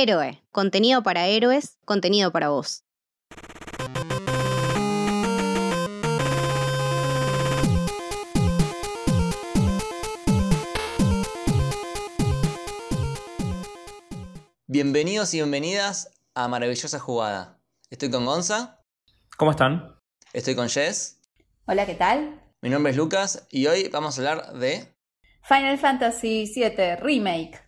Héroe, contenido para héroes, contenido para vos. Bienvenidos y bienvenidas a Maravillosa Jugada. Estoy con Gonza. ¿Cómo están? Estoy con Jess. Hola, ¿qué tal? Mi nombre es Lucas y hoy vamos a hablar de Final Fantasy VII Remake.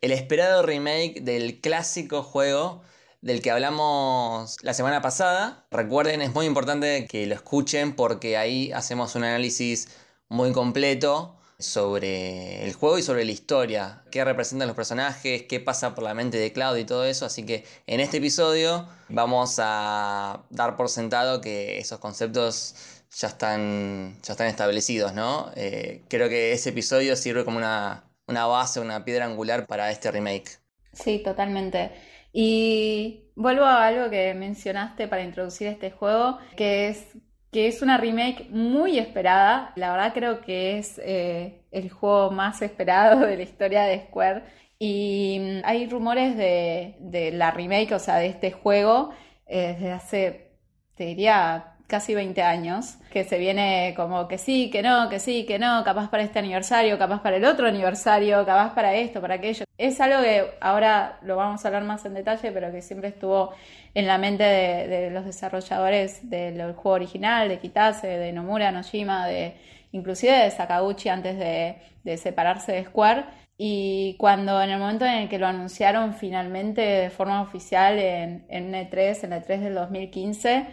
El esperado remake del clásico juego del que hablamos la semana pasada. Recuerden, es muy importante que lo escuchen porque ahí hacemos un análisis muy completo sobre el juego y sobre la historia, qué representan los personajes, qué pasa por la mente de Cloud y todo eso. Así que en este episodio vamos a dar por sentado que esos conceptos ya están, ya están establecidos, ¿no? Eh, creo que ese episodio sirve como una, una base, una piedra angular para este remake. Sí, totalmente. Y vuelvo a algo que mencionaste para introducir este juego, que es que es una remake muy esperada. La verdad creo que es eh, el juego más esperado de la historia de Square. Y mm, hay rumores de, de la remake, o sea, de este juego, eh, desde hace, te diría, casi 20 años, que se viene como que sí, que no, que sí, que no, capaz para este aniversario, capaz para el otro aniversario, capaz para esto, para aquello. Es algo que ahora lo vamos a hablar más en detalle, pero que siempre estuvo en la mente de, de los desarrolladores del juego original, de Kitase, de Nomura, Nojima, de inclusive de Sakaguchi antes de, separarse de Square. Y cuando en el momento en el que lo anunciaron finalmente de forma oficial en, en E3, en E3 del 2015,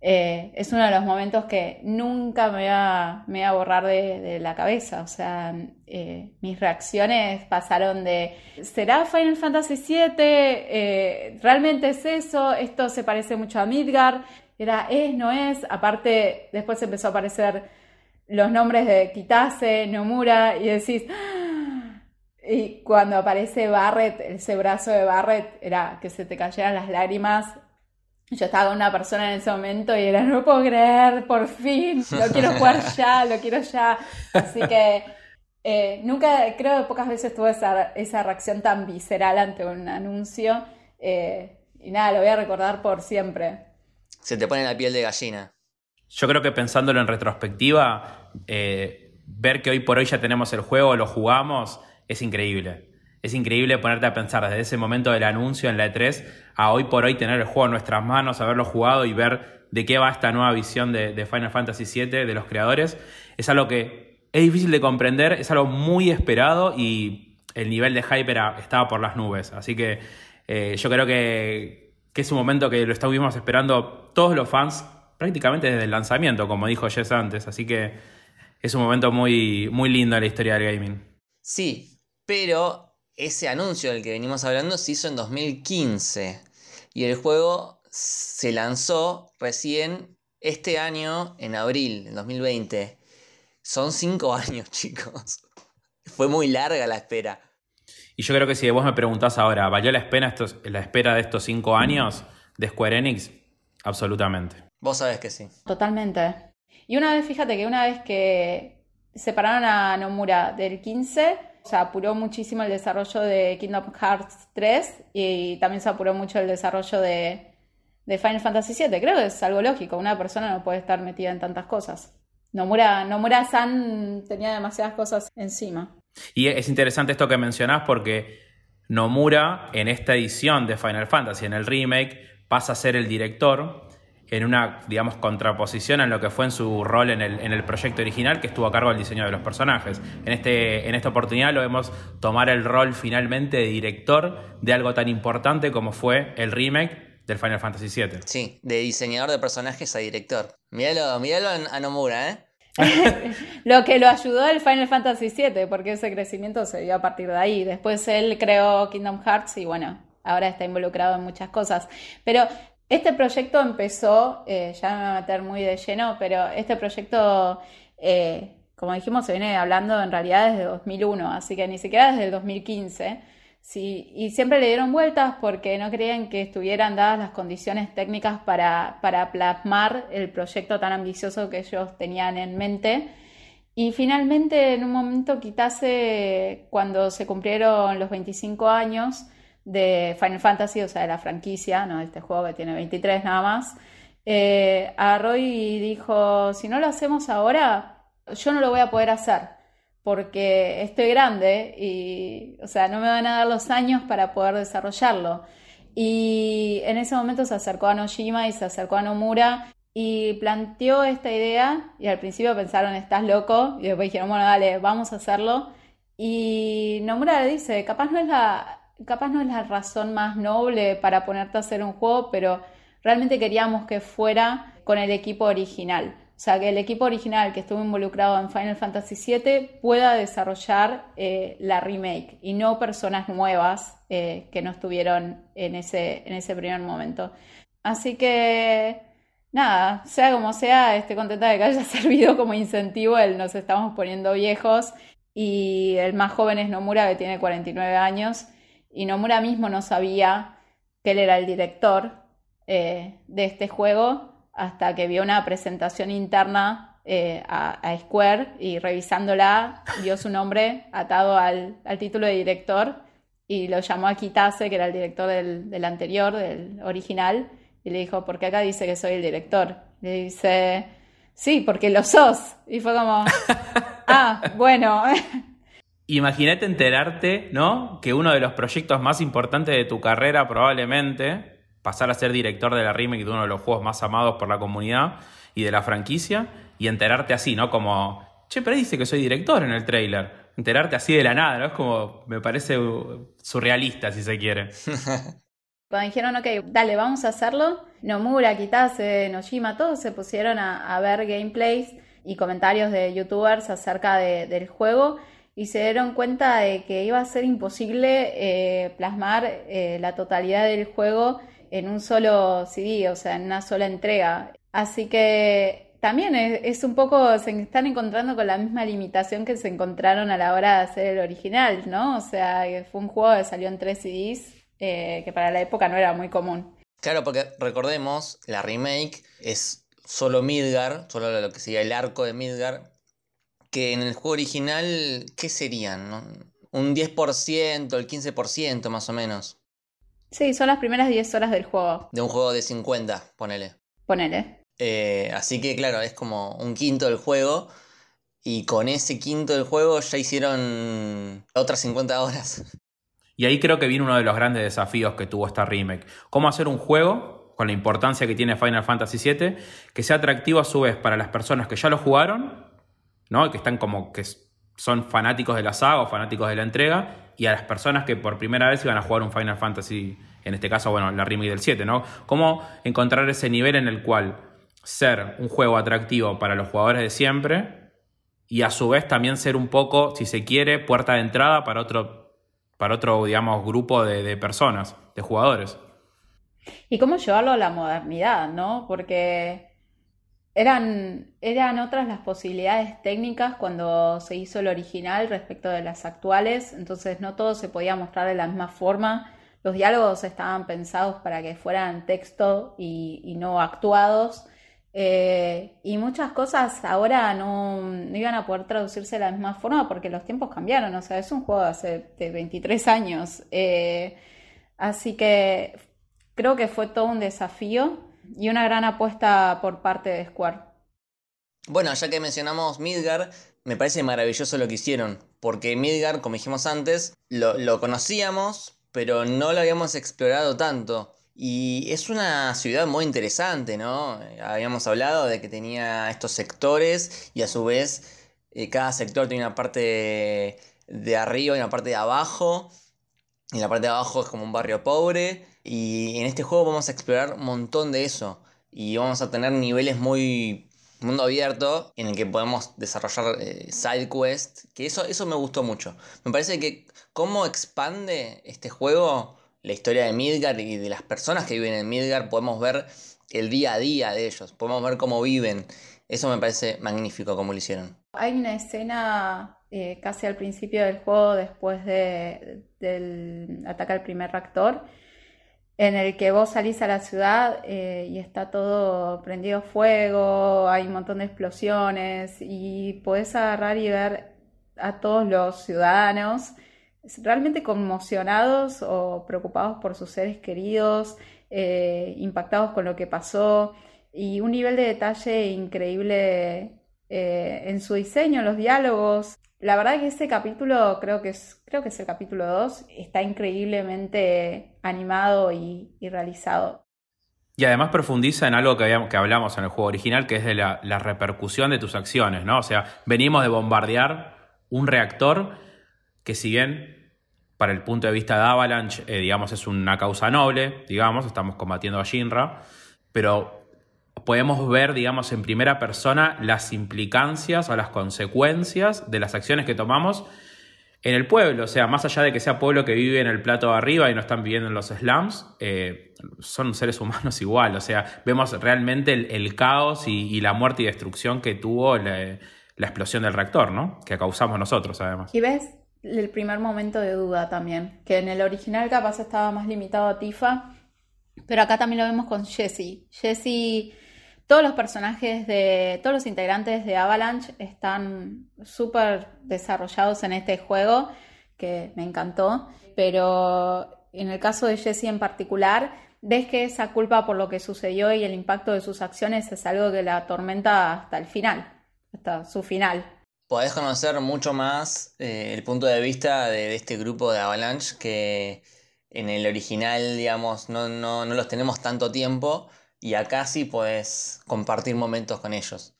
eh, es uno de los momentos que nunca me voy a, me a borrar de, la cabeza. O sea, eh, mis reacciones pasaron de, ¿será Final Fantasy VII? Eh, ¿Realmente es eso? Esto se parece mucho a Midgar. Era, es, no es. Aparte, después empezó a aparecer los nombres de Kitase, Nomura, y decís... "Ah". Y cuando aparece Barret, ese brazo de Barret, era que se te cayeran las lágrimas. Yo estaba con una persona en ese momento y era, no puedo creer, por fin, lo quiero jugar ya, lo quiero ya. Así que eh, nunca, creo que pocas veces tuve esa, esa reacción tan visceral ante un anuncio. eh, y nada, lo voy a recordar por siempre. Se te pone la piel de gallina. Yo creo que pensándolo en retrospectiva, eh, ver que hoy por hoy ya tenemos el juego, lo jugamos, es increíble. Es increíble ponerte a pensar desde ese momento del anuncio en la E3 a hoy por hoy tener el juego en nuestras manos, haberlo jugado y ver de qué va esta nueva visión de, Final Fantasy VII de los creadores. Es algo que es difícil de comprender, es algo muy esperado y el nivel de hype era, estaba por las nubes. Así que eh, yo creo que, que es un momento que lo estuvimos esperando todos los fans prácticamente desde el lanzamiento, como dijo Jess antes. Así que es un momento muy, muy lindo en la historia del gaming. Sí, pero ese anuncio del que venimos hablando se hizo en 2015 y el juego se lanzó recién este año, en abril, en 2020. Son cinco años, chicos. Fue muy larga la espera. Y yo creo que si vos me preguntás ahora, ¿valió la espera, estos, la espera de estos cinco años de Square Enix? Absolutamente. Vos sabés que sí. Totalmente. Y una vez, fíjate que una vez que separaron a Nomura del 15, se apuró muchísimo el desarrollo de Kingdom Hearts 3 y también se apuró mucho el desarrollo de, de Final Fantasy VII. Creo que es algo lógico, una persona no puede estar metida en tantas cosas. Nomura, Nomura-san tenía demasiadas cosas encima. Y es interesante esto que mencionás porque Nomura en esta edición de Final Fantasy, en el remake, pasa a ser el director en una, digamos, contraposición a lo que fue en su rol en el, en el proyecto original, que estuvo a cargo del diseño de los personajes. En, este, en esta oportunidad lo vemos tomar el rol finalmente de director de algo tan importante como fue el remake del Final Fantasy VII. Sí, de diseñador de personajes a director. Míralo, míralo a Nomura, ¿eh? Lo que lo ayudó el Final Fantasy VII, porque ese crecimiento se dio a partir de ahí. Después él creó Kingdom Hearts y bueno, ahora está involucrado en muchas cosas. Pero este proyecto empezó, eh, ya me voy a meter muy de lleno, pero este proyecto, eh, como dijimos, se viene hablando en realidad desde 2001, así que ni siquiera desde el 2015. Sí, y siempre le dieron vueltas porque no creían que estuvieran dadas las condiciones técnicas para, para plasmar el proyecto tan ambicioso que ellos tenían en mente. Y finalmente, en un momento, Kitase, cuando se cumplieron los 25 años, de Final Fantasy, o sea, de la franquicia, ¿no? Este juego que tiene 23 nada más, eh, agarró y dijo, si no lo hacemos ahora, yo no lo voy a poder hacer porque estoy grande y, o sea, no me van a dar los años para poder desarrollarlo. Y en ese momento se acercó a Nojima y se acercó a Nomura y planteó esta idea y al principio pensaron, estás loco, y después dijeron, bueno, dale, vamos a hacerlo. Y Nomura le dice, capaz no es la, capaz no es la razón más noble para ponerte a hacer un juego, pero realmente queríamos que fuera con el equipo original. O sea, que el equipo original que estuvo involucrado en Final Fantasy VII pueda desarrollar eh, la remake y no personas nuevas eh, que no estuvieron en ese, en ese primer momento. Así que, nada, sea como sea, estoy contenta de que haya servido como incentivo el nos estamos poniendo viejos y el más joven es Nomura que tiene 49 años y Nomura mismo no sabía que él era el director eh, de este juego hasta que vio una presentación interna eh, a, Square y revisándola vio su nombre atado al, título de director y lo llamó a Kitase, que era el director del, anterior, del original, y le dijo, ¿por qué acá dice que soy el director? Le dice, sí, porque lo sos. Y fue como, ah, bueno. Imagínate enterarte, ¿no? Que uno de los proyectos más importantes de tu carrera probablemente pasar a ser director de la remake de uno de los juegos más amados por la comunidad y de la franquicia y enterarte así, ¿no? Como, che, pero dice que soy director en el trailer. Enterarte así de la nada, ¿no? Es como, me parece surrealista, si se quiere. Cuando dijeron, ok, dale, vamos a hacerlo, Nomura, Kitase, Nojima, todos se pusieron a, ver gameplays y comentarios de youtubers acerca del juego y se dieron cuenta de que iba a ser imposible eh, plasmar eh, la totalidad del juego en un solo CD, o sea, en una sola entrega. Así que también es, un poco, se están encontrando con la misma limitación que se encontraron a la hora de hacer el original, ¿no? O sea, fue un juego que salió en tres CDs, eh, que para la época no era muy común. Claro, porque recordemos, la remake es solo Midgar, solo lo que sería el arco de Midgar, que en el juego original, ¿qué serían? Un 10%, el 15% más o menos. Sí, son las primeras 10 horas del juego. De un juego de 50, ponele. Ponele. Eh, así que claro, es como un quinto del juego. Y con ese quinto del juego ya hicieron otras 50 horas. Y ahí creo que viene uno de los grandes desafíos que tuvo esta remake. Cómo hacer un juego con la importancia que tiene Final Fantasy VII, que sea atractivo a su vez para las personas que ya lo jugaron, ¿no? Que están como que son fanáticos de la saga o fanáticos de la entrega, y a las personas que por primera vez iban a jugar un Final Fantasy, en este caso, bueno, la remake del 7, ¿no? Cómo encontrar ese nivel en el cual ser un juego atractivo para los jugadores de siempre y a su vez también ser un poco, si se quiere, puerta de entrada para otro, para otro digamos, grupo de, de personas, de jugadores. Y cómo llevarlo a la modernidad, ¿no? Porque eran, eran otras las posibilidades técnicas cuando se hizo el original respecto de las actuales, entonces no todo se podía mostrar de la misma forma. Los diálogos estaban pensados para que fueran texto y, no actuados. Eh, y muchas cosas ahora no, iban a poder traducirse de la misma forma porque los tiempos cambiaron. O sea, es un juego de hace 23 años. Eh, así que creo que fue todo un desafío y una gran apuesta por parte de Square. Bueno, ya que mencionamos Midgar, me parece maravilloso lo que hicieron, porque Midgar, como dijimos antes, lo, conocíamos, pero no lo habíamos explorado tanto. Y es una ciudad muy interesante, ¿no? Habíamos hablado de que tenía estos sectores y a su vez eh, cada sector tiene una parte de arriba y una parte de abajo. Y la parte de abajo es como un barrio pobre. Y en este juego vamos a explorar un montón de eso. Y vamos a tener niveles muy mundo abierto en el que podemos desarrollar eh, side quest. Que eso, eso me gustó mucho. Me parece que cómo expande este juego la historia de Midgar y de las personas que viven en Midgar. Podemos ver el día a día de ellos. Podemos ver cómo viven. Eso me parece magnífico como lo hicieron. Hay una escena eh, casi al principio del juego, después de, del ataque al primer reactor, en el que vos salís a la ciudad eh, y está todo prendido fuego, hay un montón de explosiones y podés agarrar y ver a todos los ciudadanos realmente conmocionados o preocupados por sus seres queridos, eh, impactados con lo que pasó y un nivel de detalle increíble eh, en su diseño, en los diálogos. La verdad que este capítulo, creo que es, creo que es el capítulo 2, está increíblemente animado y, realizado. Y además profundiza en algo que, habíamos, hablamos en el juego original, que es de la, la, repercusión de tus acciones, ¿no? O sea, venimos de bombardear un reactor que si bien para el punto de vista de Avalanche, eh, digamos, es una causa noble, digamos, estamos combatiendo a Shinra, pero podemos ver, digamos, en primera persona las implicancias o las consecuencias de las acciones que tomamos en el pueblo. O sea, más allá de que sea pueblo que vive en el plato de arriba y no están viviendo en los slums, eh, son seres humanos igual. O sea, vemos realmente el, caos y, la muerte y destrucción que tuvo la, la, explosión del reactor, ¿no? Que causamos nosotros, además. Y ves el primer momento de duda también, que en el original capaz estaba más limitado a Tifa, pero acá también lo vemos con Jesse. Jesse todos los personajes de, todos los integrantes de Avalanche están súper desarrollados en este juego, que me encantó, pero en el caso de Jesse en particular, ves que esa culpa por lo que sucedió y el impacto de sus acciones es algo que la atormenta hasta el final, hasta su final. Podés conocer mucho más eh, el punto de vista de, este grupo de Avalanche que en el original, digamos, no, no, no los tenemos tanto tiempo y acá sí puedes compartir momentos con ellos.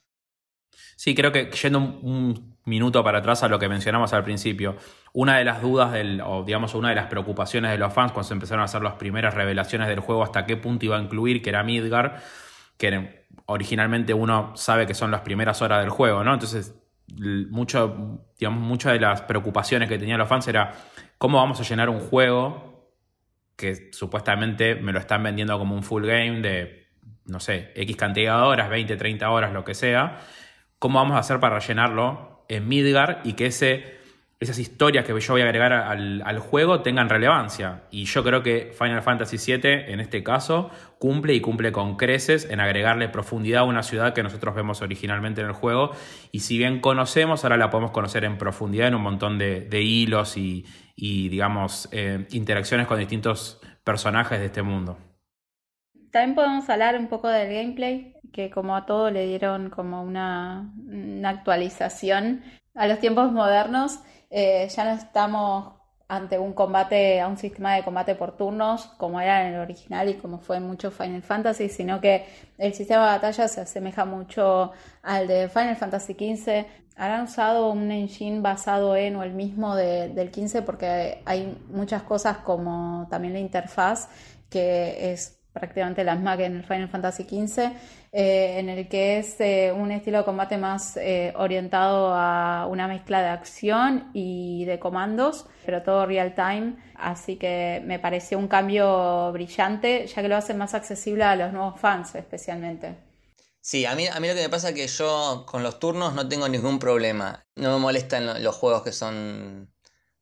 Sí, creo que yendo un, minuto para atrás a lo que mencionamos al principio, una de las dudas del, o digamos una de las preocupaciones de los fans cuando se empezaron a hacer las primeras revelaciones del juego hasta qué punto iba a incluir, que era Midgar, que originalmente uno sabe que son las primeras horas del juego, ¿no? Entonces, digamos, muchas de las preocupaciones que tenían los fans era cómo vamos a llenar un juego que supuestamente me lo están vendiendo como un full game de no sé, X cantidad de horas, 20, 30 horas, lo que sea, ¿cómo vamos a hacer para rellenarlo en Midgar y que esas historias que yo voy a agregar al, juego tengan relevancia? Y yo creo que Final Fantasy VII, en este caso, cumple y cumple con creces en agregarle profundidad a una ciudad que nosotros vemos originalmente en el juego. Y si bien conocemos, ahora la podemos conocer en profundidad en un montón de, hilos y, digamos, eh, interacciones con distintos personajes de este mundo. También podemos hablar un poco del gameplay, que como a todo le dieron como una, actualización a los tiempos modernos. Eh, ya no estamos ante un combate, a un sistema de combate por turnos, como era en el original y como fue en muchos Final Fantasy, sino que el sistema de batalla se asemeja mucho al de Final Fantasy XV. Han usado un engine basado en o el mismo del 15 porque hay muchas cosas como también la interfaz que es prácticamente las más que en el Final Fantasy XV, eh, en el que es eh, un estilo de combate más eh, orientado a una mezcla de acción y de comandos, pero todo real time, así que me pareció un cambio brillante, ya que lo hace más accesible a los nuevos fans especialmente. Sí, a mí, a mí lo que me pasa es que yo con los turnos no tengo ningún problema. No me molestan los juegos que son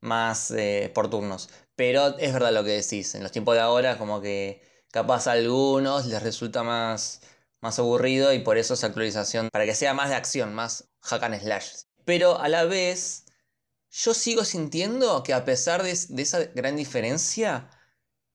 más por turnos. Pero es verdad lo que decís. En los tiempos de ahora, como que capaz a algunos les resulta más, más aburrido y por eso esa actualización, para que sea más de acción, más hack and slash. Pero a la vez, yo sigo sintiendo que a pesar de, esa gran diferencia,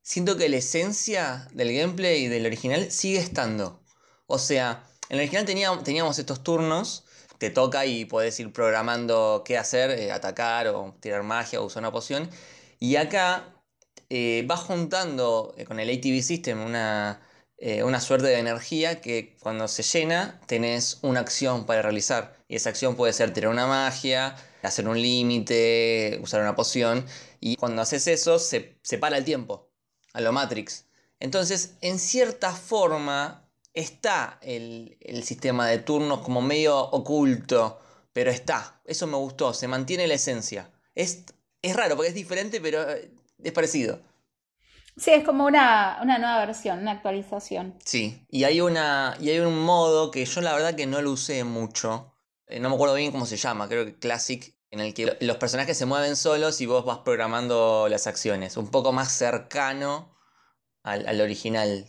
siento que la esencia del gameplay del original sigue estando. O sea, en el original teníamos, teníamos estos turnos, te toca y puedes ir programando qué hacer, eh, atacar o tirar magia o usar una poción. Y acá eh, va juntando eh, con el ATV System eh, una, suerte de energía que cuando se llena tenés una acción para realizar. Y esa acción puede ser tirar una magia, hacer un límite, usar una poción. Y cuando haces eso se, se para el tiempo, a lo Matrix. Entonces, en cierta forma, está el, sistema de turnos como medio oculto, pero está. Eso me gustó, se mantiene la esencia. Es, es raro porque es diferente, pero es parecido. Sí, es como una, nueva versión, una actualización. Sí, y hay, una, y hay un modo que yo la verdad que no lo usé mucho. Eh, no me acuerdo bien cómo se llama, creo que Classic, en el que los personajes se mueven solos y vos vas programando las acciones. Un poco más cercano al, al original.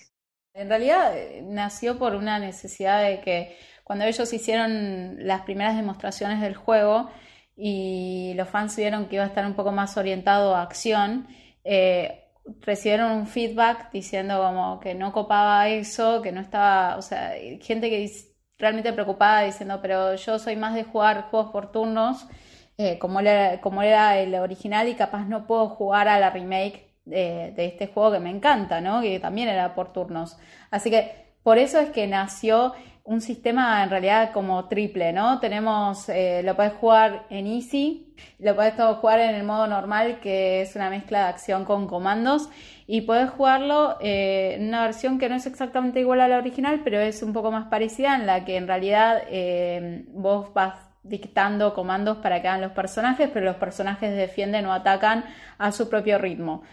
En realidad eh, nació por una necesidad de que cuando ellos hicieron las primeras demostraciones del juego, y los fans vieron que iba a estar un poco más orientado a acción, eh, recibieron un feedback diciendo como que no copaba eso, que no estaba, o sea, gente que realmente preocupada diciendo, pero yo soy más de jugar juegos por turnos, eh, como, era, como era el original y capaz no puedo jugar a la remake de, de este juego que me encanta, ¿no? Que también era por turnos. Así que por eso es que nació un sistema en realidad como triple, ¿no? Tenemos, eh, lo puedes jugar en Easy, lo puedes jugar en el modo normal, que es una mezcla de acción con comandos, y puedes jugarlo eh, en una versión que no es exactamente igual a la original, pero es un poco más parecida, en la que en realidad eh, vos vas dictando comandos para que hagan los personajes, pero los personajes defienden o atacan a su propio ritmo.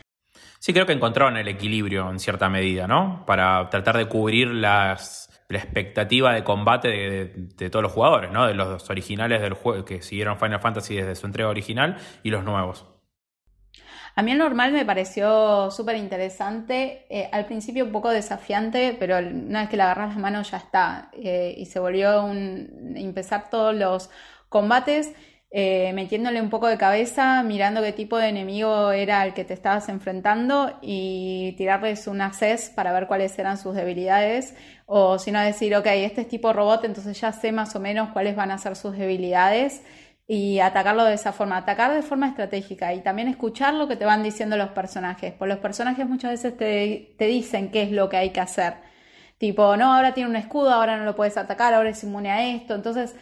Sí, creo que encontraron el equilibrio en cierta medida, ¿no? Para tratar de cubrir las la expectativa de combate de, todos los jugadores, ¿no? De los originales del juego que siguieron Final Fantasy desde su entrega original y los nuevos. A mí el normal me pareció súper interesante, eh, al principio un poco desafiante, pero una vez que le agarras las manos ya está. Eh, y se volvió a empezar todos los combates eh, metiéndole un poco de cabeza, mirando qué tipo de enemigo era el que te estabas enfrentando y tirarles un access para ver cuáles eran sus debilidades. O si no, decir, ok, este es tipo robot, entonces ya sé más o menos cuáles van a ser sus debilidades y atacarlo de esa forma, atacar de forma estratégica y también escuchar lo que te van diciendo los personajes, pues los personajes muchas veces te, te dicen qué es lo que hay que hacer. Tipo, no, ahora tiene un escudo, ahora no lo puedes atacar, ahora es inmune a esto. Entonces,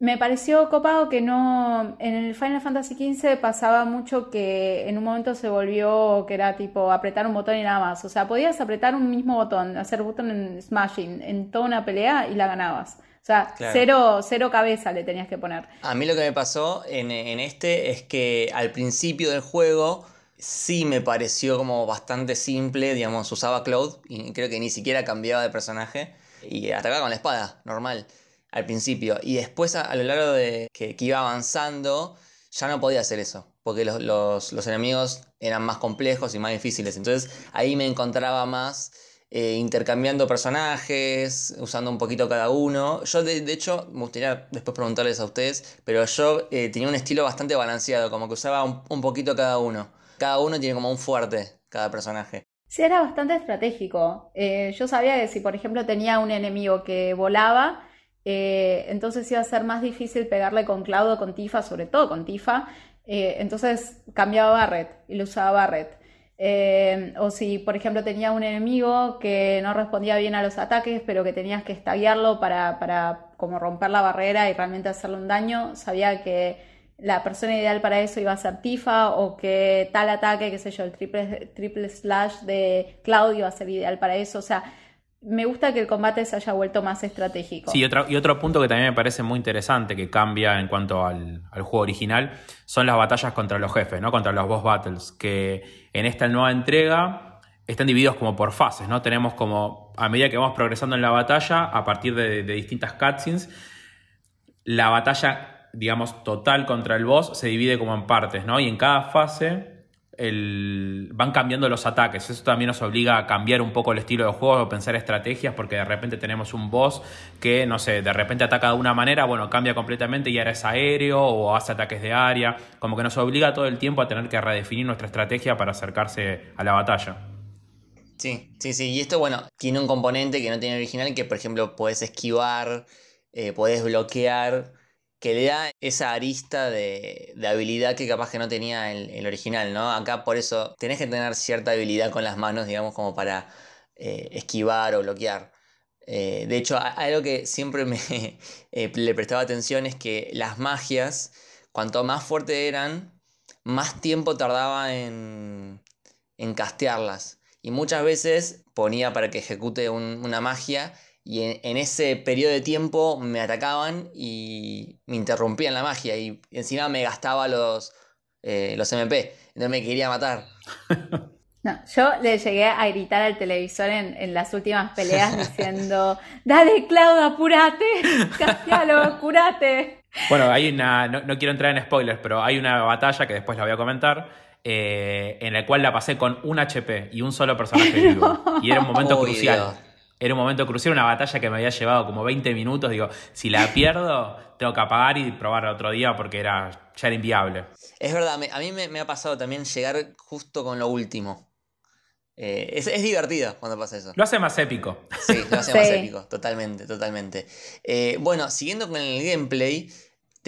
me pareció copado que no. En el Final Fantasy XV pasaba mucho que en un momento se volvió que era tipo apretar un botón y nada más. O sea, podías apretar un mismo botón, hacer botón en Smashing en toda una pelea y la ganabas. O sea, cero, cero cabeza le tenías que poner. A mí lo que me pasó en, en este es que al principio del juego sí me pareció como bastante simple, digamos, usaba Cloud y creo que ni siquiera cambiaba de personaje y atacaba con la espada, normal al principio. Y después a, lo largo de que, iba avanzando, ya no podía hacer eso. Porque los, enemigos eran más complejos y más difíciles. Entonces ahí me encontraba más eh, intercambiando personajes, usando un poquito cada uno. Yo de, hecho, me gustaría después preguntarles a ustedes, pero yo eh, tenía un estilo bastante balanceado, como que usaba un, poquito cada uno. Cada uno tiene como un fuerte, cada personaje. Sí, era bastante estratégico. Eh, yo sabía que si, por ejemplo, tenía un enemigo que volaba, eh, entonces iba a ser más difícil pegarle con Cloud o con Tifa, sobre todo con Tifa. Eh, entonces cambiaba Barret y lo usaba Barret. Eh, o si, por ejemplo, tenía un enemigo que no respondía bien a los ataques, pero que tenías que estaguearlo para, para como romper la barrera y realmente hacerle un daño, sabía que la persona ideal para eso iba a ser Tifa o que tal ataque, qué sé yo, el triple, triple slash de Cloud iba a ser ideal para eso. O sea, me gusta que el combate se haya vuelto más estratégico. Sí, y otro punto que también me parece muy interesante, que cambia en cuanto al, juego original, son las batallas contra los jefes, ¿no? Contra los boss battles, que en esta nueva entrega están divididos como por fases, ¿no? Tenemos como, a medida que vamos progresando en la batalla, a partir de, de distintas cutscenes, la batalla, digamos, total contra el boss se divide como en partes, ¿no? Y en cada fase van cambiando los ataques. Eso también nos obliga a cambiar un poco el estilo de juego, a pensar estrategias, porque de repente tenemos un boss que, no sé, de repente ataca de una manera, bueno, cambia completamente y ahora es aéreo o hace ataques de área. Como que nos obliga todo el tiempo a tener que redefinir nuestra estrategia para acercarse a la batalla. Sí, sí, sí. Y esto, bueno, tiene un componente que no tiene original, que por ejemplo puedes esquivar, eh, puedes bloquear que le da esa arista de, habilidad que capaz que no tenía el, el, original, ¿no? Acá por eso tenés que tener cierta habilidad con las manos, digamos, como para eh, esquivar o bloquear. Eh, de hecho, algo que siempre me eh, le prestaba atención es que las magias, cuanto más fuertes eran, más tiempo tardaba en, en castearlas. Y muchas veces ponía para que ejecute una magia y en, ese periodo de tiempo me atacaban y me interrumpían la magia y encima me gastaba los, eh, los MP, entonces me quería matar. No, yo le llegué a gritar al televisor en, las últimas peleas diciendo, dale Claudio, apurate, castialo, apurate. Bueno, hay una, no, quiero entrar en spoilers, pero hay una batalla que después la voy a comentar, eh, en la cual la pasé con un HP y un solo personaje vivo. Y era un momento crucial Era un momento crucial, una batalla que me había llevado como 20 minutos. Digo, si la pierdo, tengo que apagar y probar otro día porque era, ya era inviable. Es verdad, a mí me, ha pasado también llegar justo con lo último. Eh, es, divertido cuando pasa eso. Lo hace más épico. Sí, lo hace más épico, totalmente, totalmente. Eh, bueno, siguiendo con el gameplay,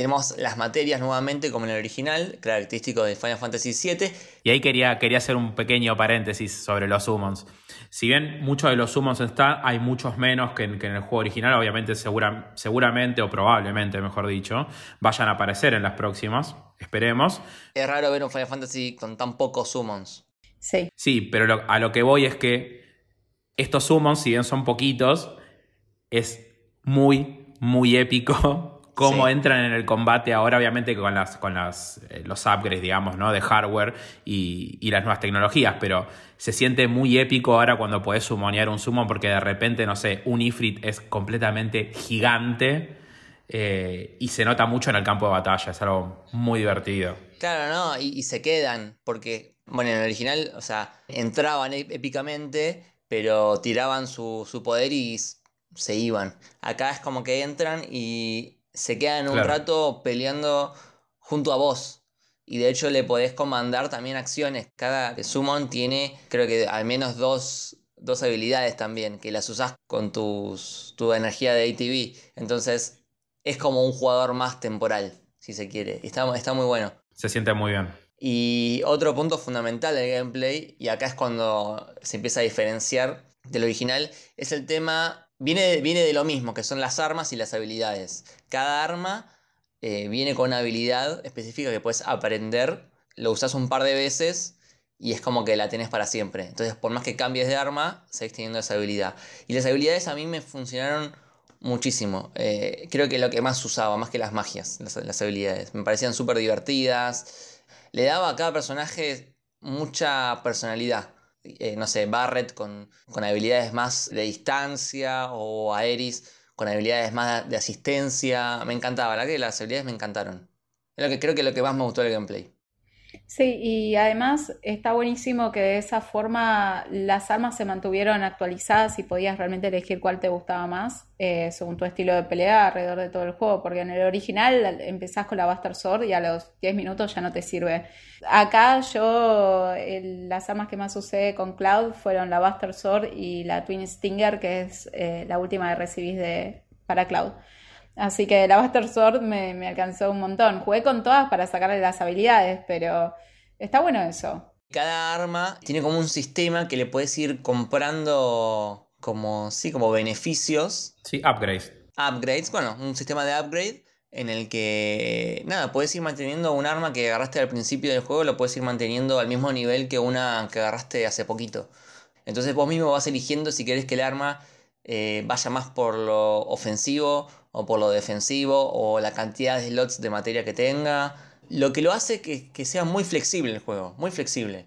tenemos las materias nuevamente como en el original, característico de Final Fantasy VII. Y ahí quería, quería hacer un pequeño paréntesis sobre los summons. Si bien muchos de los summons están, hay muchos menos que en, el juego original, obviamente seguramente o probablemente, mejor dicho, vayan a aparecer en las próximas, esperemos. Es raro ver un Final Fantasy con tan pocos summons. Sí. Sí, pero a lo que voy es que estos summons, si bien son poquitos, es muy, muy épico cómo entran en el combate ahora, obviamente con las, con las, eh, los upgrades, digamos, ¿no? De hardware y, las nuevas tecnologías, pero se siente muy épico ahora cuando puedes sumonear un summon porque de repente, no sé, un Ifrit es completamente gigante eh, y se nota mucho en el campo de batalla, es algo muy divertido. Claro, ¿no? Y, se quedan, porque, bueno, en el original, o sea, entraban épicamente, pero tiraban su, su poder y se iban. Acá es como que entran y se quedan un rato peleando junto a vos. Y de hecho le podés comandar también acciones. Cada summon tiene, creo que al menos dos, habilidades también, que las usás con tus, tu energía de ATV. Entonces es como un jugador más temporal, si se quiere. Está, está muy bueno. Se siente muy bien. Y otro punto fundamental del gameplay, y acá es cuando se empieza a diferenciar del original, es el tema Viene, viene de lo mismo, que son las armas y las habilidades. Cada arma eh, viene con una habilidad específica que puedes aprender, lo usas un par de veces y es como que la tenés para siempre. Entonces, por más que cambies de arma, seguís teniendo esa habilidad. Y las habilidades a mí me funcionaron muchísimo. Eh, creo que lo que más usaba, más que las magias, las, habilidades. Me parecían súper divertidas. Le daba a cada personaje mucha personalidad. Eh, no sé, Barrett con, habilidades más de distancia o Aeris con habilidades más de asistencia. Me encantaba, la que las habilidades me encantaron. Lo que creo que es lo que más me gustó del gameplay. Sí, y además está buenísimo que de esa forma las armas se mantuvieron actualizadas y podías realmente elegir cuál te gustaba más eh, según tu estilo de pelea alrededor de todo el juego, porque en el original empezás con la Buster Sword y a los 10 minutos ya no te sirve. Acá yo las armas que más usé con Cloud fueron la Buster Sword y la Twin Stinger, que es eh, la última que recibís de, para Cloud. Así que la Buster Sword me, alcanzó un montón. Jugué con todas para sacarle las habilidades, pero está bueno eso. Cada arma tiene como un sistema que le puedes ir comprando como, sí, como beneficios. Sí, upgrades. Upgrades, bueno, un sistema de upgrade en el que, nada, puedes ir manteniendo un arma que agarraste al principio del juego, lo puedes ir manteniendo al mismo nivel que una que agarraste hace poquito. Entonces vos mismo vas eligiendo si querés que el arma eh, vaya más por lo ofensivo o por lo defensivo o la cantidad de slots de materia que tenga. Lo que lo hace que, que sea muy flexible el juego, muy flexible.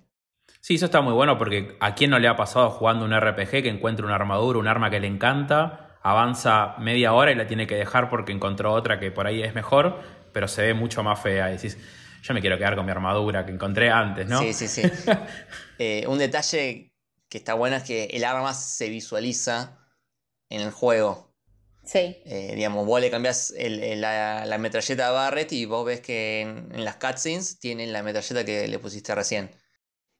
Sí, eso está muy bueno porque a quién no le ha pasado jugando un RPG que encuentra una armadura, un arma que le encanta, avanza media hora y la tiene que dejar porque encontró otra que por ahí es mejor, pero se ve mucho más fea. Y decís, yo me quiero quedar con mi armadura que encontré antes, ¿no? Sí, sí, sí. Eh, un detalle que está bueno es que el arma se visualiza en el juego. Sí. Eh, digamos, vos le cambiás la, metralleta a Barret y vos ves que en, las cutscenes tienen la metralleta que le pusiste recién.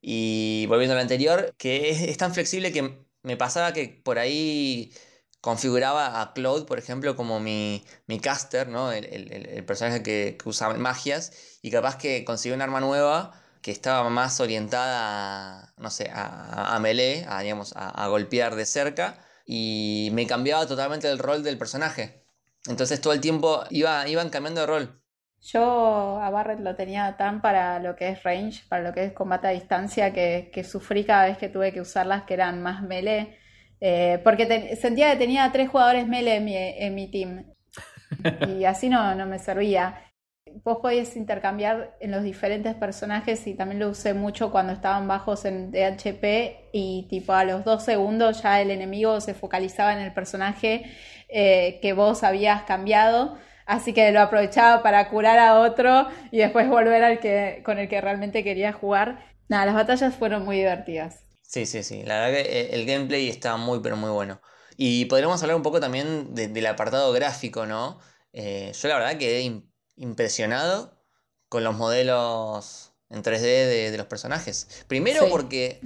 Y volviendo al anterior, que es, tan flexible que me pasaba que por ahí configuraba a Cloud, por ejemplo, como mi, caster, ¿no? el, personaje que, usaba magias, y capaz que conseguí un arma nueva que estaba más orientada a, no sé, a, a melee, a, digamos, a golpear de cerca y me cambiaba totalmente el rol del personaje. Entonces todo el tiempo iba, iban cambiando de rol. Yo a Barret lo tenía tan para lo que es range, para lo que es combate a distancia, que, sufrí cada vez que tuve que usarlas que eran más melee. Eh, porque sentía que tenía tres jugadores melee en mi, en mi team. Y así no, no me servía vos podías intercambiar en los diferentes personajes y también lo usé mucho cuando estaban bajos en DHP y tipo a los dos segundos ya el enemigo se focalizaba en el personaje eh, que vos habías cambiado. Así que lo aprovechaba para curar a otro y después volver al que con el que realmente quería jugar. Nada, las batallas fueron muy divertidas. Sí, sí, sí. La verdad que eh, el gameplay está muy, pero muy bueno. Y podríamos hablar un poco también del apartado gráfico, ¿no? Eh, yo la verdad quedé impresionado con los modelos en 3D de, los personajes. Primero porque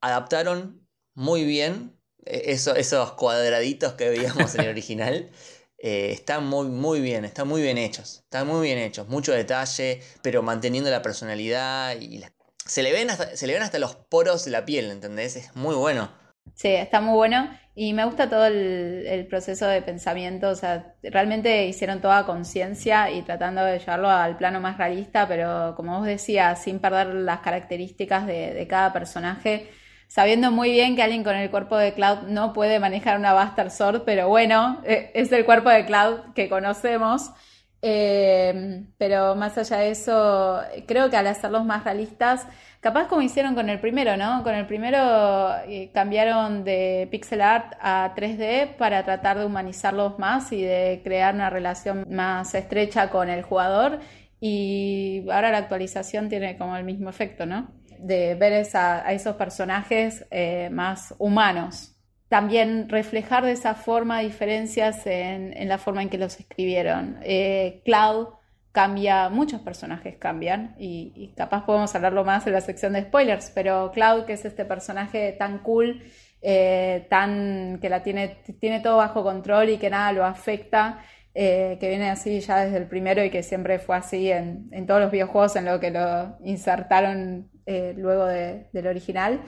adaptaron muy bien e, esos cuadraditos que veíamos en el original. Eh, están muy, muy bien, están muy bien hechos. Están muy bien hechos, mucho detalle, pero manteniendo la personalidad y se, le ven hasta, se le ven hasta los poros de la piel, ¿entendés? Es muy bueno. Sí, está muy bueno y me gusta todo el, proceso de pensamiento, o sea, realmente hicieron toda conciencia y tratando de llevarlo al plano más realista, pero como vos decías, sin perder las características de, cada personaje, sabiendo muy bien que alguien con el cuerpo de Cloud no puede manejar una Bastard Sword, pero bueno, e, es el cuerpo de Cloud que conocemos. Eh, pero más allá de eso, creo que al hacerlos más realistas, Capaz como hicieron con el primero, ¿no? Con el primero eh, cambiaron de pixel art a 3D para tratar de humanizarlos más y de crear una relación más estrecha con el jugador. Y ahora la actualización tiene como el mismo efecto, ¿no? De ver a esos personajes eh, más humanos. También reflejar de esa forma diferencias en, la forma en que los escribieron. Eh, Cloud cambia, muchos personajes cambian y, capaz podemos hablarlo más en la sección de spoilers, pero Cloud, que es este personaje tan cool, eh, tan que la tiene, tiene todo bajo control y que nada lo afecta, eh, que viene así ya desde el primero y que siempre fue así en, todos los videojuegos en lo que lo insertaron eh, luego del original.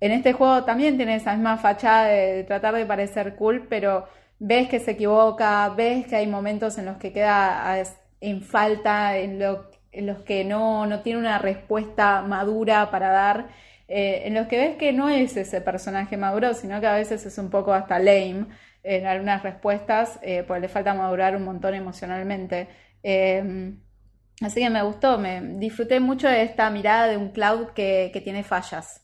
En este juego también tiene esa misma fachada de tratar de parecer cool, pero ves que se equivoca, ves que hay momentos en los que queda en falta, en, los que no, no, tiene una respuesta madura para dar, eh, en los que ves que no es ese personaje maduro, sino que a veces es un poco hasta lame en algunas respuestas, eh, pues le falta madurar un montón emocionalmente. Em, así que me gustó, me disfruté mucho de esta mirada de un cloud que, tiene fallas.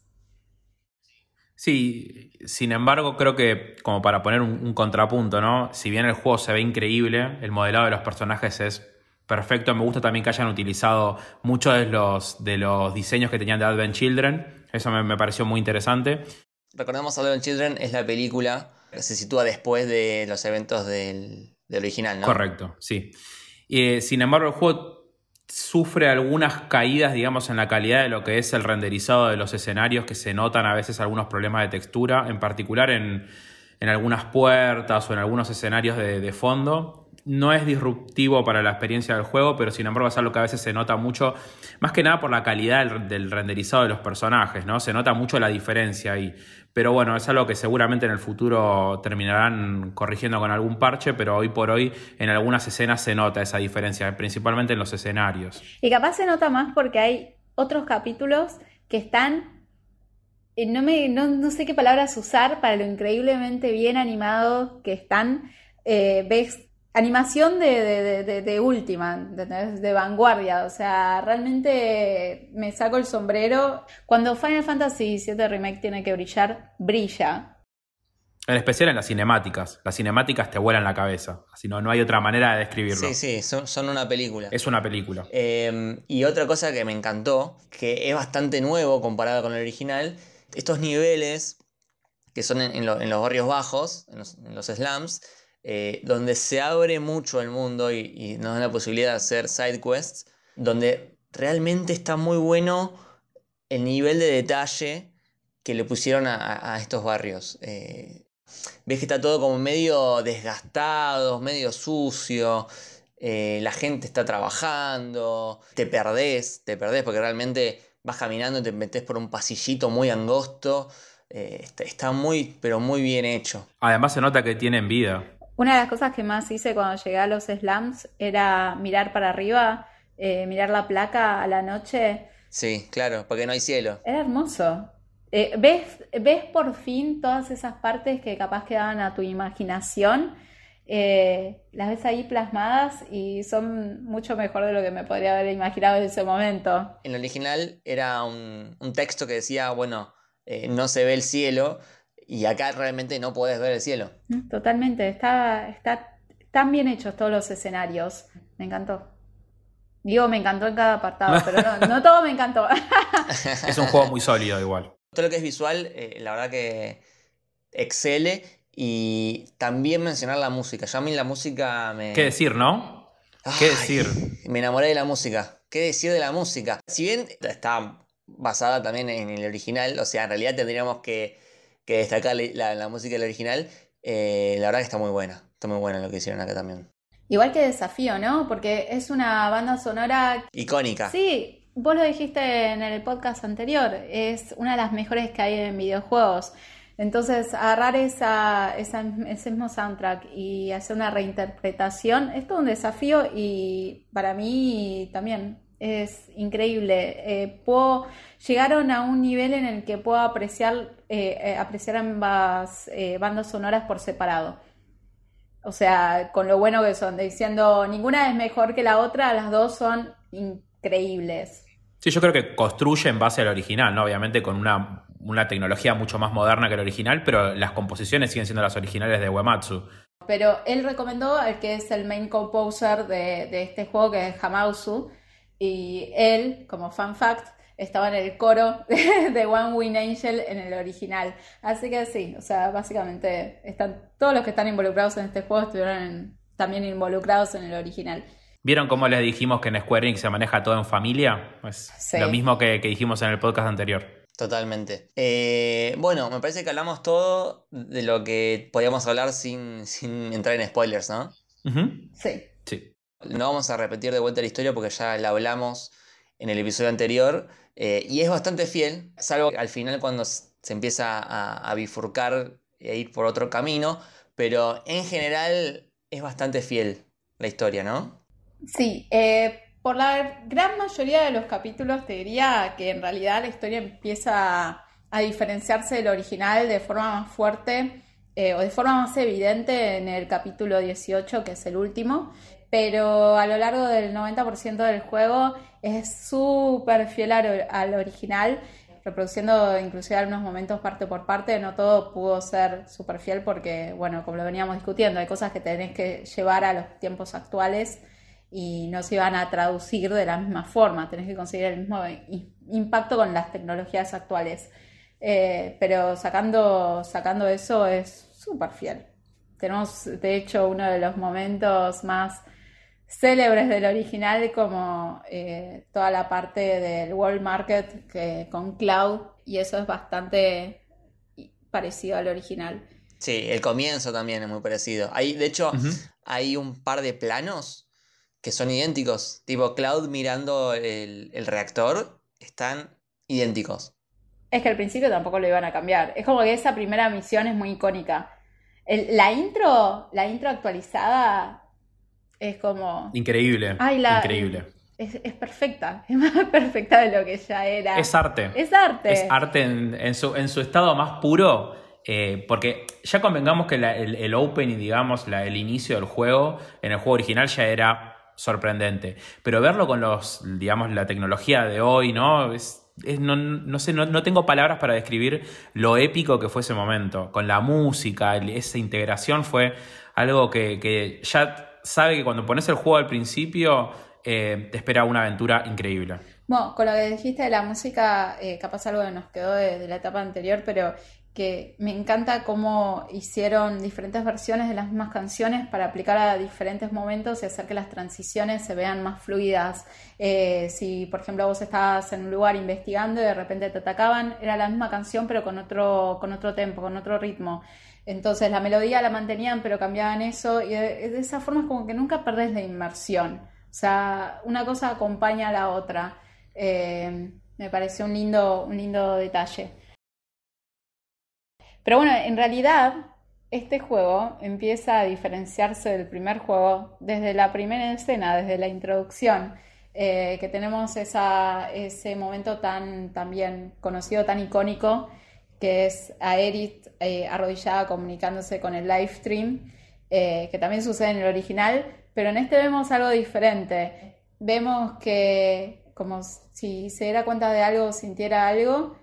Sí, sin embargo, creo que como para poner un, un, contrapunto, ¿no? Si bien el juego se ve increíble, el modelado de los personajes es perfecto. Me gusta también que hayan utilizado muchos de los, de los diseños que tenían de Advent Children. Eso me, pareció muy interesante. Recordemos Advent Children es la película que se sitúa después de los eventos del, original, ¿no? Correcto, sí. Eh, sin embargo, el juego sufre algunas caídas, digamos, en la calidad de lo que es el renderizado de los escenarios, que se notan a veces algunos problemas de textura, en particular en, algunas puertas o en algunos escenarios de, de fondo no es disruptivo para la experiencia del juego, pero sin embargo es algo que a veces se nota mucho, más que nada por la calidad del, renderizado de los personajes, ¿no? Se nota mucho la diferencia ahí. Pero bueno, es algo que seguramente en el futuro terminarán corrigiendo con algún parche, pero hoy por hoy en algunas escenas se nota esa diferencia, principalmente en los escenarios. Y capaz se nota más porque hay otros capítulos que están eh, no, me, no, sé qué palabras usar para lo increíblemente bien animados que están. Eh, ves animación de, de, de, última, de, vanguardia. O sea, realmente me saco el sombrero. Cuando Final Fantasy VII Remake tiene que brillar, brilla. En especial en las cinemáticas. Las cinemáticas te vuelan la cabeza. Así no, no hay otra manera de describirlo. Sí, sí, son, una película. Es una película. Em, y otra cosa que me encantó, que es bastante nuevo comparado con el original, estos niveles que son en, los barrios bajos, en los, en los slums, eh, donde se abre mucho el mundo y, nos da la posibilidad de hacer side quests, donde realmente está muy bueno el nivel de detalle que le pusieron a, estos barrios. Eh, ves que está todo como medio desgastado, medio sucio. Eh, la gente está trabajando, te perdés, te perdés porque realmente vas caminando y te metes por un pasillito muy angosto. está, muy, pero muy bien hecho. Además se nota que tienen vida. Una de las cosas que más hice cuando llegué a los slams era mirar para arriba, eh, mirar la placa a la noche. Sí, claro, porque no hay cielo. Era hermoso. Eh, ves, ves por fin todas esas partes que capaz quedaban a tu imaginación. Eh, las ves ahí plasmadas y son mucho mejor de lo que me podría haber imaginado en ese momento. En el original era un, texto que decía, bueno, no se ve el cielo, y acá realmente no puedes ver el cielo. Totalmente, está, está tan bien hechos todos los escenarios. Me encantó. Digo, me encantó en cada apartado, pero no, todo me encantó. es un juego muy sólido igual. Todo lo que es visual, eh, la verdad que excele. Y también mencionar la música. Yo a mí la música me... ¿Qué decir, no? ¿Qué Ay, decir? Me enamoré de la música. ¿Qué decir de la música? Si bien está basada también en el original, o sea, en realidad tendríamos que, que destacar la, la música del original, eh, la verdad que está muy buena. Está muy buena lo que hicieron acá también. Igual que desafío, ¿no? Porque es una banda sonora. Icónica. Sí, vos lo dijiste en el podcast anterior, es una de las mejores que hay en videojuegos. Entonces, agarrar esa, esa- ese mismo soundtrack y hacer una reinterpretación es todo un desafío y para mí también es increíble. Eh, puedo, llegaron a un nivel en el que puedo apreciar, eh, eh, apreciar ambas eh, bandas sonoras por separado. O sea, con lo bueno que son, diciendo ninguna es mejor que la otra, las dos son increíbles. Sí, yo creo que construye en base al original, ¿no? Obviamente con una, una tecnología mucho más moderna que el original, pero las composiciones siguen siendo las originales de Uematsu. Pero él recomendó al que es el main composer de, de este juego, que es Hamauzu, y él, como fan fact, estaba en el coro de One Wing Angel en el original. Así que sí, o sea, básicamente están todos los que están involucrados en este juego estuvieron en- también involucrados en el original. ¿Vieron cómo les dijimos que en Square Enix se maneja todo en familia? Pues Sí. lo mismo que, que dijimos en el podcast anterior. Totalmente. Eh, bueno, me parece que hablamos todo de lo que podíamos hablar sin, sin entrar en spoilers, ¿no? Sí. Sí. No vamos a repetir de vuelta la historia porque ya la hablamos en el episodio anterior eh, y es bastante fiel, salvo al final cuando se empieza a, bifurcar e ir por otro camino, pero en general es bastante fiel la historia, ¿no? Sí, eh, por la gran mayoría de los capítulos te diría que en realidad la historia empieza a, a diferenciarse del original de forma más fuerte eh, o de forma más evidente en el capítulo 18, que es el último, pero a lo largo del 90% del juego es súper fiel al, al original, reproduciendo inclusive algunos momentos parte por parte, no todo pudo ser súper fiel porque, bueno, como lo veníamos discutiendo, hay cosas que tenés que llevar a los tiempos actuales y no se iban a traducir de la misma forma, tenés que conseguir el mismo impacto con las tecnologías actuales. Eh, pero sacando, sacando eso es súper fiel. Tenemos, de hecho, uno de los momentos más célebres del original, como eh, toda la parte del World Market que, con Cloud, y eso es bastante parecido al original. Sí, el comienzo también es muy parecido. Hay, de hecho, hay un par de planos que son idénticos, tipo Cloud mirando el, el reactor, están idénticos. Es que al principio tampoco lo iban a cambiar. Es como que esa primera misión es muy icónica. El- la intro, la intro actualizada es como... Increíble. Ay, la- Increíble. Es, es perfecta. Es más perfecta de lo que ya era. Es arte. Es arte. Es arte en, en su, en su estado más puro. eh, porque ya convengamos que la- el, el opening, digamos, la- el inicio del juego, en el juego original ya era sorprendente. Pero verlo con los, digamos, la tecnología de hoy, ¿no? Es, es- no, no sé, no, no tengo palabras para describir lo épico que fue ese momento. Con la música, esa integración fue algo que, que ya sabe que cuando pones el juego al principio, eh, te espera una aventura increíble. Bueno, con lo que dijiste de la música, eh, capaz algo que nos quedó de, de la etapa anterior, pero que me encanta cómo hicieron diferentes versiones de las mismas canciones para aplicar a diferentes momentos y hacer que las transiciones se vean más fluidas. Eh, si, por ejemplo, vos estabas en un lugar investigando y de repente te atacaban, era la misma canción pero con otro, con otro tempo, con otro ritmo. Entonces la melodía la mantenían pero cambiaban eso y de, esa forma es como que nunca perdés la inmersión. O sea, una cosa acompaña a la otra. Eh, me pareció un lindo, un lindo detalle. Pero bueno, en realidad este juego empieza a diferenciarse del primer juego desde la primera escena, desde la introducción, eh, que tenemos ese momento tan también conocido, tan icónico, que es a Aerith eh, arrodillada comunicándose con el live stream, eh, que también sucede en el original, pero en este vemos algo diferente. Vemos que como si se diera cuenta de algo sintiera algo,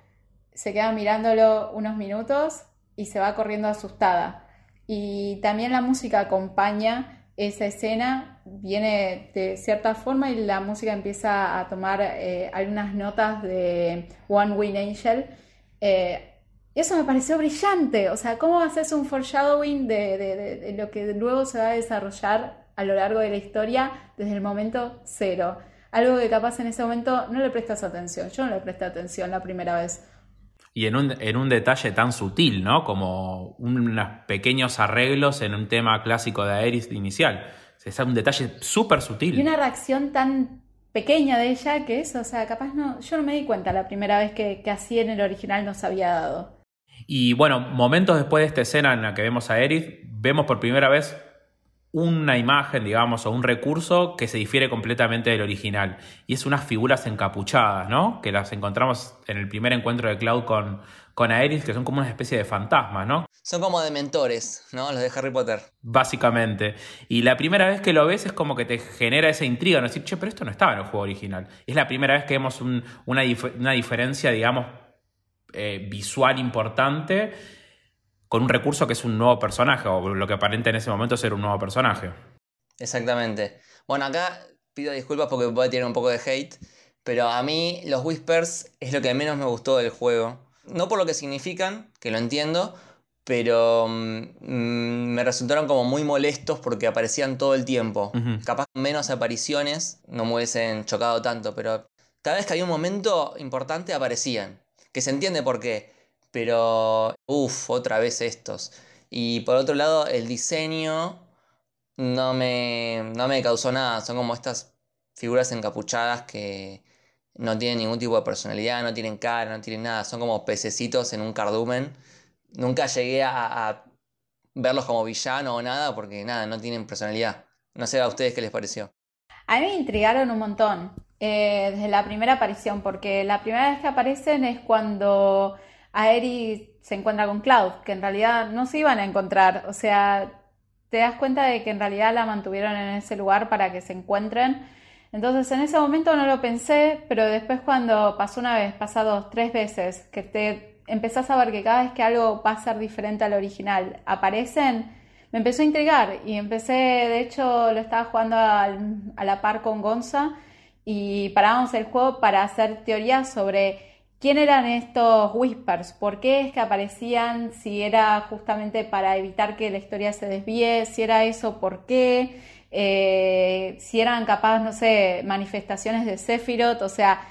se queda mirándolo unos minutos y se va corriendo asustada. Y también la música acompaña esa escena, viene de cierta forma y la música empieza a tomar eh, algunas notas de One Wing Angel. Eh, eso me pareció brillante. O sea, ¿cómo haces un foreshadowing de, de, lo que luego se va a desarrollar a lo largo de la historia desde el momento cero? Algo que capaz en ese momento no le prestas atención. Yo no le presté atención la primera vez. Y en un, en un detalle tan sutil, ¿no? Como unos pequeños arreglos en un tema clásico de Aeris inicial. Es un detalle súper sutil. Y una reacción tan pequeña de ella que eso, o sea, capaz no, yo no me di cuenta la primera vez que, que así en el original nos había dado. Y bueno, momentos después de esta escena en la que vemos a Aerith, vemos por primera vez una imagen, digamos, o un recurso que se difiere completamente del original. Y es unas figuras encapuchadas, ¿no? Que las encontramos en el primer encuentro de Cloud con, con Aerith, que son como una especie de fantasmas, ¿no? Son como dementores, ¿no? Los de Harry Potter. Básicamente. Y la primera vez que lo ves es como que te genera esa intriga, no decir, che, pero esto no estaba en el juego original. Es la primera vez que vemos una, una diferencia, digamos, eh, visual importante con un recurso que es un nuevo personaje, o lo que aparenta en ese momento ser un nuevo personaje. Exactamente. Bueno, acá pido disculpas porque puede tener un poco de hate, pero a mí los Whispers es lo que menos me gustó del juego. No por lo que significan, que lo entiendo, pero mm, me resultaron como muy molestos porque aparecían todo el tiempo. Capaz menos apariciones no me hubiesen chocado tanto, pero cada vez que había un momento importante aparecían que se entiende por qué, pero uff, otra vez estos. Y por otro lado, el diseño no me, no me causó nada, son como estas figuras encapuchadas que no tienen ningún tipo de personalidad, no tienen cara, no tienen nada, son como pececitos en un cardumen. Nunca llegué a, verlos como villano o nada porque nada, no tienen personalidad. No sé a ustedes qué les pareció. A mí me intrigaron un montón. Eh, desde la primera aparición, porque la primera vez que aparecen es cuando Aerith se encuentra con Cloud, que en realidad no se iban a encontrar, o sea, te das cuenta de que en realidad la mantuvieron en ese lugar para que se encuentren. Entonces en ese momento no lo pensé, pero después cuando pasó una vez, pasa dos, tres veces, que te empezás a ver que cada vez que algo va a ser diferente al original, aparecen, me empezó a intrigar y empecé, de hecho lo estaba jugando a la par con Gonza y parábamos el juego para hacer teorías sobre quién eran estos whispers, por qué es que aparecían, si era justamente para evitar que la historia se desvíe, si era eso, por qué, eh, si eran capaz, no sé, manifestaciones de Sephiroth, o sea,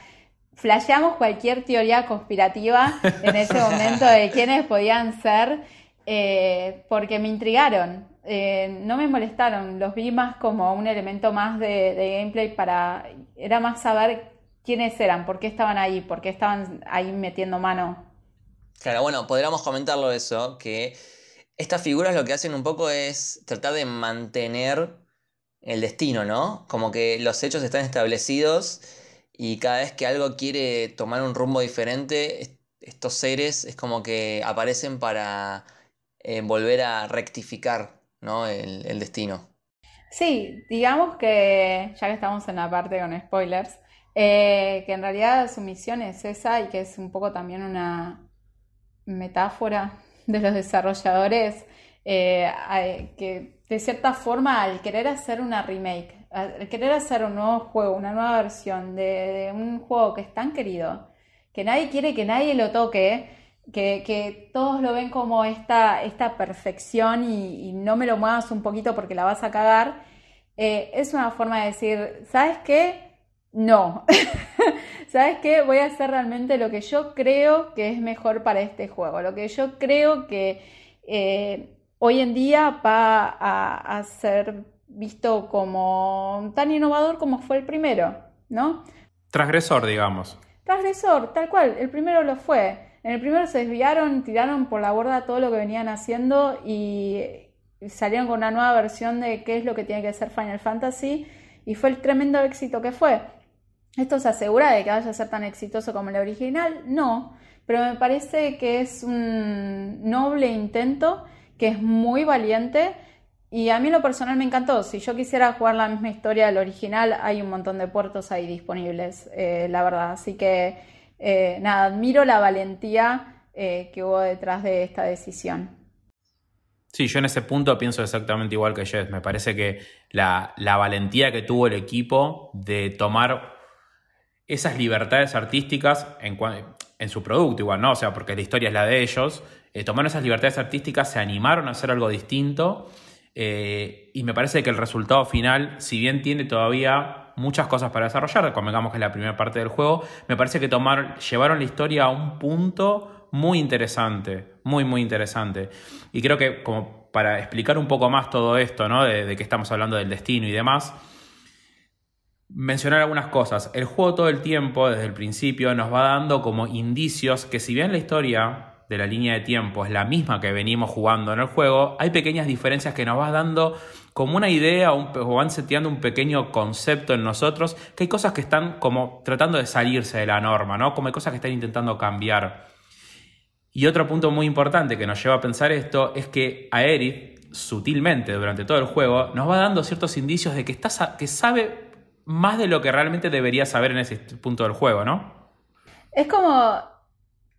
flasheamos cualquier teoría conspirativa en ese momento de quiénes podían ser, eh, porque me intrigaron. Eh, no me molestaron, los vi más como un elemento más de, gameplay para, era más saber quiénes eran, por qué estaban ahí, por qué estaban ahí metiendo mano. Claro, bueno, podríamos comentarlo eso, que estas figuras lo que hacen un poco es tratar de mantener el destino, ¿no? Como que los hechos están establecidos y cada vez que algo quiere tomar un rumbo diferente, estos seres es como que aparecen para eh, volver a rectificar ¿no? el, destino. Sí, digamos que, ya que estamos en la parte con spoilers, eh, que en realidad su misión es esa y que es un poco también una metáfora de los desarrolladores, eh, que de cierta forma al querer hacer una remake, al querer hacer un nuevo juego, una nueva versión de un juego que es tan querido, que nadie quiere que nadie lo toque, que, todos lo ven como esta, esta perfección y, no me lo muevas un poquito porque la vas a cagar, eh, es una forma de decir, ¿sabes qué? No. ¿Sabes qué? Voy a hacer realmente lo que yo creo que es mejor para este juego, lo que yo creo que eh, hoy en día va a, a ser visto como tan innovador como fue el primero, ¿no? Transgresor, digamos. Transgresor, tal cual, el primero lo fue. En el primero se desviaron, tiraron por la borda todo lo que venían haciendo y salieron con una nueva versión de qué es lo que tiene que ser Final Fantasy y fue el tremendo éxito que fue. ¿Esto se asegura de que vaya a ser tan exitoso como el original? No, pero me parece que es un noble intento, que es muy valiente y a mí lo personal me encantó. Si yo quisiera jugar la misma historia del original, hay un montón de puertos ahí disponibles, eh, la verdad. Así que eh, nada, admiro la valentía eh, que hubo detrás de esta decisión. Sí, yo en ese punto pienso exactamente igual que Jess. Me parece que la, valentía que tuvo el equipo de tomar esas libertades artísticas, en en su producto igual, ¿no? O sea, porque la historia es la de ellos. Eh, tomaron esas libertades artísticas, se animaron a hacer algo distinto. Eh, y me parece que el resultado final, si bien tiene todavía muchas cosas para desarrollar, convengamos que es la primera parte del juego, me parece que tomar, llevaron la historia a un punto muy interesante, muy, muy interesante. Y creo que como para explicar un poco más todo esto, ¿no? De, de que estamos hablando del destino y demás, mencionar algunas cosas. El juego todo el tiempo, desde el principio, nos va dando como indicios que si bien la historia de la línea de tiempo es la misma que venimos jugando en el juego, hay pequeñas diferencias que nos va dando como una idea o van seteando un pequeño concepto en nosotros, que hay cosas que están como tratando de salirse de la norma, ¿no? Como hay cosas que están intentando cambiar. Y otro punto muy importante que nos lleva a pensar esto es que Aerith, sutilmente durante todo el juego, nos va dando ciertos indicios de que, está, que sabe más de lo que realmente debería saber en ese punto del juego, ¿no? Es como.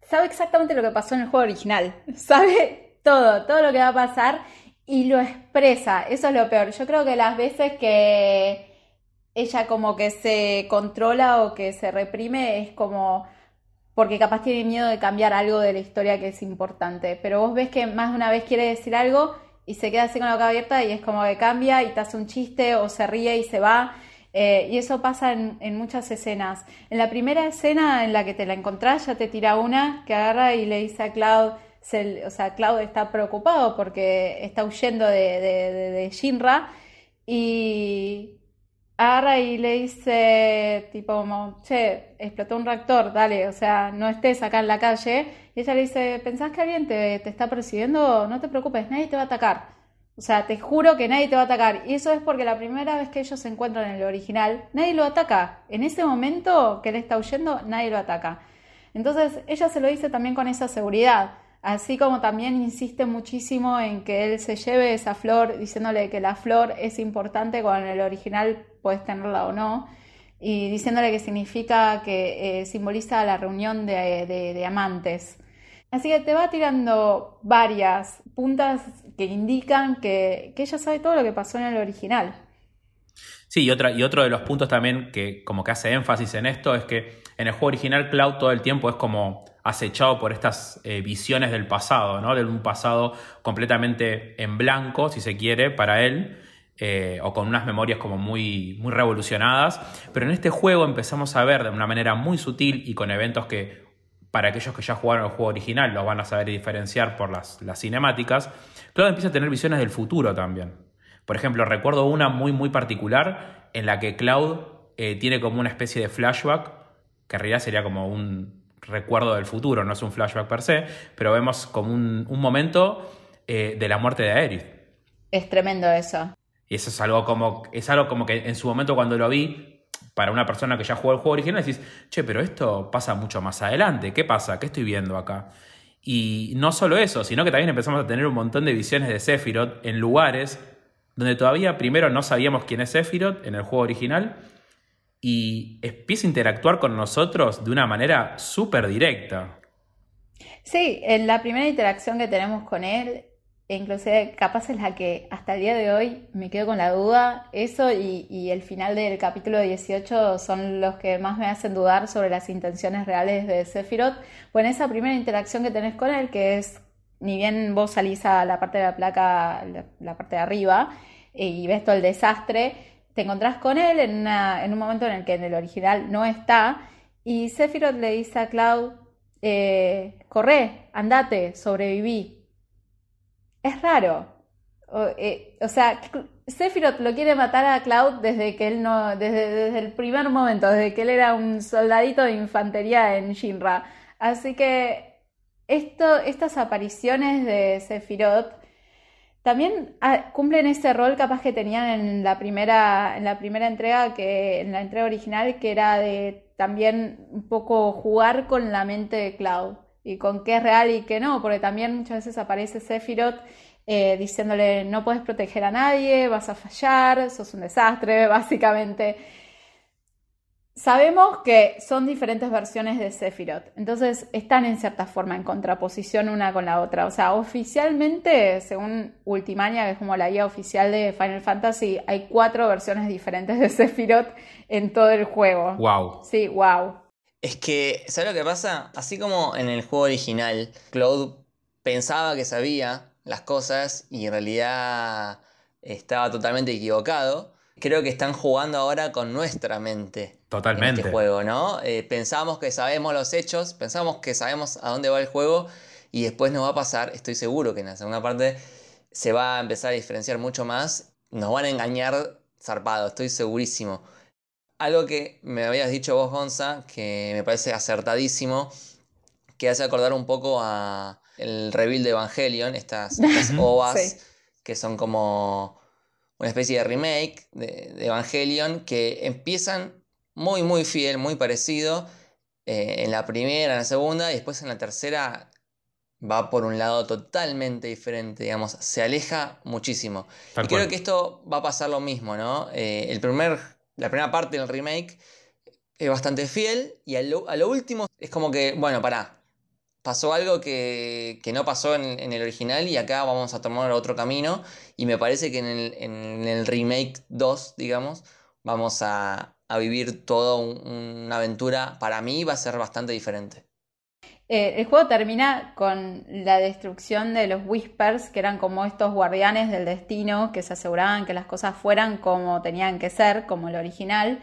Sabe exactamente lo que pasó en el juego original. Sabe todo, todo lo que va a pasar y lo expresa. Eso es lo peor. Yo creo que las veces que ella como que se controla o que se reprime es como porque capaz tiene miedo de cambiar algo de la historia que es importante. Pero vos ves que más de una vez quiere decir algo y se queda así con la boca abierta y es como que cambia y te hace un chiste o se ríe y se va. Eh, y eso pasa en, muchas escenas. En la primera escena en la que te la encontrás, ya te tira una que agarra y le dice a Cloud, o sea, Cloud está preocupado porque está huyendo de, de, Shinra y agarra y le dice, tipo, che, explotó un reactor, dale, o sea, no estés acá en la calle. Y ella le dice, ¿pensás que alguien te, te está persiguiendo? No te preocupes, nadie te va a atacar. O sea, te juro que nadie te va a atacar. Y eso es porque la primera vez que ellos se encuentran en el original, nadie lo ataca. En ese momento que él está huyendo, nadie lo ataca. Entonces, ella se lo dice también con esa seguridad. Así como también insiste muchísimo en que él se lleve esa flor, diciéndole que la flor es importante en el original puedes tenerla o no. Y diciéndole que significa que eh, simboliza la reunión de amantes. Así que te va tirando varias puntas que indican que, ella sabe todo lo que pasó en el original. Sí, y, y otro de los puntos también que como que hace énfasis en esto es que en el juego original Cloud todo el tiempo es como acechado por estas eh, visiones del pasado, ¿no? De un pasado completamente en blanco, si se quiere, para él, eh, o con unas memorias como muy, muy revolucionadas. Pero en este juego empezamos a ver de una manera muy sutil y con eventos que para aquellos que ya jugaron el juego original, lo van a saber diferenciar por las, las cinemáticas, Cloud empieza a tener visiones del futuro también. Por ejemplo, recuerdo una muy, muy particular en la que Cloud eh, tiene como una especie de flashback, que en realidad sería como un recuerdo del futuro, no es un flashback per se, pero vemos como un, momento eh, de la muerte de Aerith. Es tremendo eso. Y eso es algo como, es algo como que en su momento cuando lo vi, para una persona que ya jugó el juego original, decís, che, pero esto pasa mucho más adelante, ¿qué pasa? ¿Qué estoy viendo acá? Y no solo eso, sino que también empezamos a tener un montón de visiones de Sephiroth en lugares donde todavía primero no sabíamos quién es Sephiroth en el juego original y empieza a interactuar con nosotros de una manera súper directa. Sí, en la primera interacción que tenemos con él inclusive capaz es la que hasta el día de hoy me quedo con la duda. Eso y, el final del capítulo 18 son los que más me hacen dudar sobre las intenciones reales de Sephiroth. En esa primera interacción que tenés con él, que es, ni bien vos salís a la parte de la placa, la, parte de arriba, y ves todo el desastre, te encontrás con él en, un momento en el que en el original no está, y Sephiroth le dice a Cloud, eh, corre, andate, sobreviví es raro. O, eh, sea, Sephiroth lo quiere matar a Cloud desde que él no, desde, desde, el primer momento, desde que él era un soldadito de infantería en Shinra. Así que esto, estas apariciones de Sephiroth también ah, cumplen ese rol capaz que tenían en la primera, en la primera entrega, que, en la entrega original, que era de también un poco jugar con la mente de Cloud y con qué es real y qué no, porque también muchas veces aparece Sephiroth eh, diciéndole no puedes proteger a nadie, vas a fallar, sos un desastre, básicamente. Sabemos que son diferentes versiones de Sephiroth, entonces están en cierta forma en contraposición una con la otra. O sea, oficialmente, según Ultimania, que es como la guía oficial de Final Fantasy, hay cuatro versiones diferentes de Sephiroth en todo el juego. Wow. Sí, wow. Es que, ¿sabes lo que pasa? Así como en el juego original, Cloud pensaba que sabía las cosas y en realidad estaba totalmente equivocado. Creo que están jugando ahora con nuestra mente. Totalmente. En este juego, ¿no? Eh, pensamos que sabemos los hechos, pensamos que sabemos a dónde va el juego y después nos va a pasar, estoy seguro que en la segunda parte se va a empezar a diferenciar mucho más. Nos van a engañar zarpado, estoy segurísimo. Algo que me habías dicho vos, Gonza, que me parece acertadísimo, que hace acordar un poco a el reveal de Evangelion, estas, estas ovas que son como una especie de remake de, Evangelion, que empiezan muy, muy fiel, muy parecido eh, en la primera, en la segunda, y después en la tercera va por un lado totalmente diferente, digamos, se aleja muchísimo. y creo que esto va a pasar lo mismo, ¿no? Eh, el primer, la primera parte del remake es bastante fiel y a lo, a lo último es como que, bueno, pará, pasó algo que, no pasó en, el original y acá vamos a tomar otro camino. Y me parece que en el, remake 2, digamos, vamos a, vivir toda una aventura, para mí va a ser bastante diferente. Eh, el juego termina con la destrucción de los Whispers, que eran como estos guardianes del destino que se aseguraban que las cosas fueran como tenían que ser, como el original.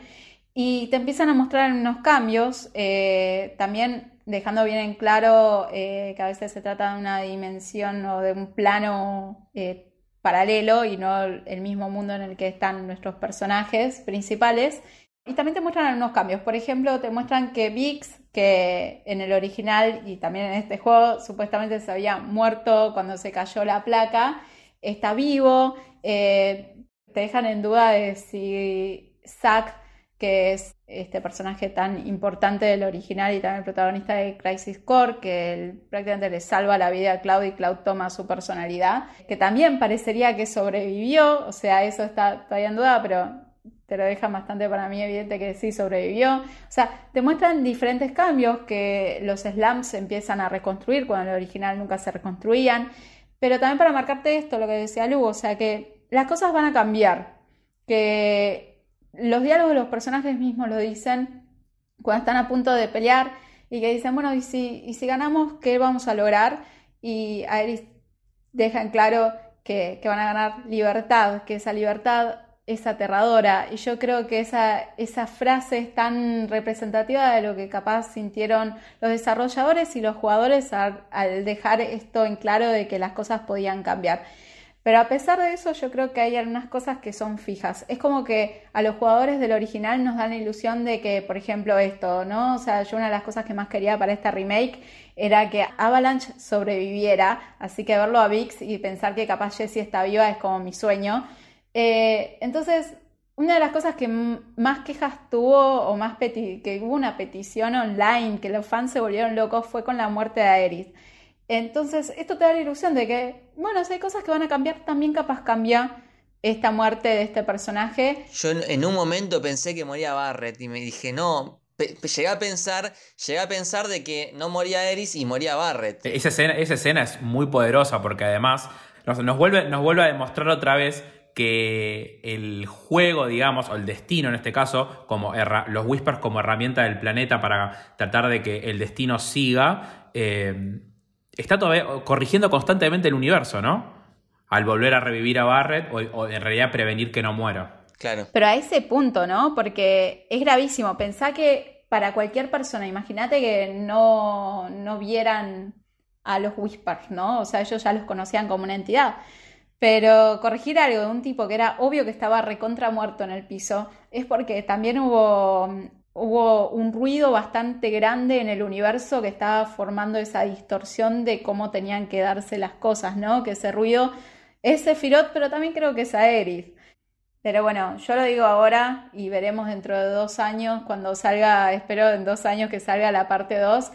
Y te empiezan a mostrar unos cambios. Eh, también dejando bien en claro eh, que a veces se trata de una dimensión o de un plano eh, paralelo y no el mismo mundo en el que están nuestros personajes principales. Y también te muestran algunos cambios. Por ejemplo, te muestran que Vix, que en el original y también en este juego supuestamente se había muerto cuando se cayó la placa, está vivo. Eh, te dejan en duda de si Zack que es este personaje tan importante del original y también el protagonista de Crisis Core, que prácticamente le salva la vida a Cloud y Cloud toma su personalidad, que también parecería que sobrevivió, o sea, eso está todavía en duda, pero te lo deja bastante para mí evidente que sí sobrevivió. O sea, te muestran diferentes cambios que los slams empiezan a reconstruir cuando el original nunca se reconstruían, pero también para marcarte esto, lo que decía Lugo, o sea, que las cosas van a cambiar, que los diálogos de los personajes mismos lo dicen cuando están a punto de pelear y que dicen, bueno, ¿y si, y si ganamos, qué vamos a lograr? Y Aerys deja en claro que, van a ganar libertad, que esa libertad es aterradora. Y yo creo que esa, esa frase es tan representativa de lo que capaz sintieron los desarrolladores y los jugadores al dejar esto en claro de que las cosas podían cambiar. Pero a pesar de eso, yo creo que hay algunas cosas que son fijas. Es como que a los jugadores del original nos dan la ilusión de que, por ejemplo, esto, ¿no? O sea, yo una de las cosas que más quería para esta remake era que Avalanche sobreviviera, así que verlo a Vix y pensar que capaz Jessie está viva es como mi sueño. Eh, entonces, una de las cosas que más quejas tuvo, o más que hubo una petición online, que los fans se volvieron locos, fue con la muerte de Aerith. Entonces, esto te da la ilusión de que, bueno, si hay cosas que van a cambiar, también capaz cambia esta muerte de este personaje. Yo en un momento pensé que moría Barrett y me dije, no, llegué a pensar, llegué a pensar de que no moría Eris y moría Barrett. Esa escena, esa escena es muy poderosa porque además nos, vuelve, nos vuelve a demostrar otra vez que el juego, digamos, o el destino en este caso, como los Whispers como herramienta del planeta para tratar de que el destino siga, eh, está todavía corrigiendo constantemente el universo, ¿no? Al volver a revivir a Barrett o, en realidad prevenir que no muera. Claro. Pero a ese punto, ¿no? Porque es gravísimo. Pensá que para cualquier persona, imagínate que no, no vieran a los Whispers, ¿no? O sea, ellos ya los conocían como una entidad. Pero corregir algo de un tipo que era obvio que estaba recontra muerto en el piso es porque también hubo hubo un ruido bastante grande en el universo que estaba formando esa distorsión de cómo tenían que darse las cosas, ¿no? Que ese ruido es Sephiroth, pero también creo que es Aerith. Pero bueno, yo lo digo ahora y veremos dentro de dos años, cuando salga, espero en dos años que salga la parte 2.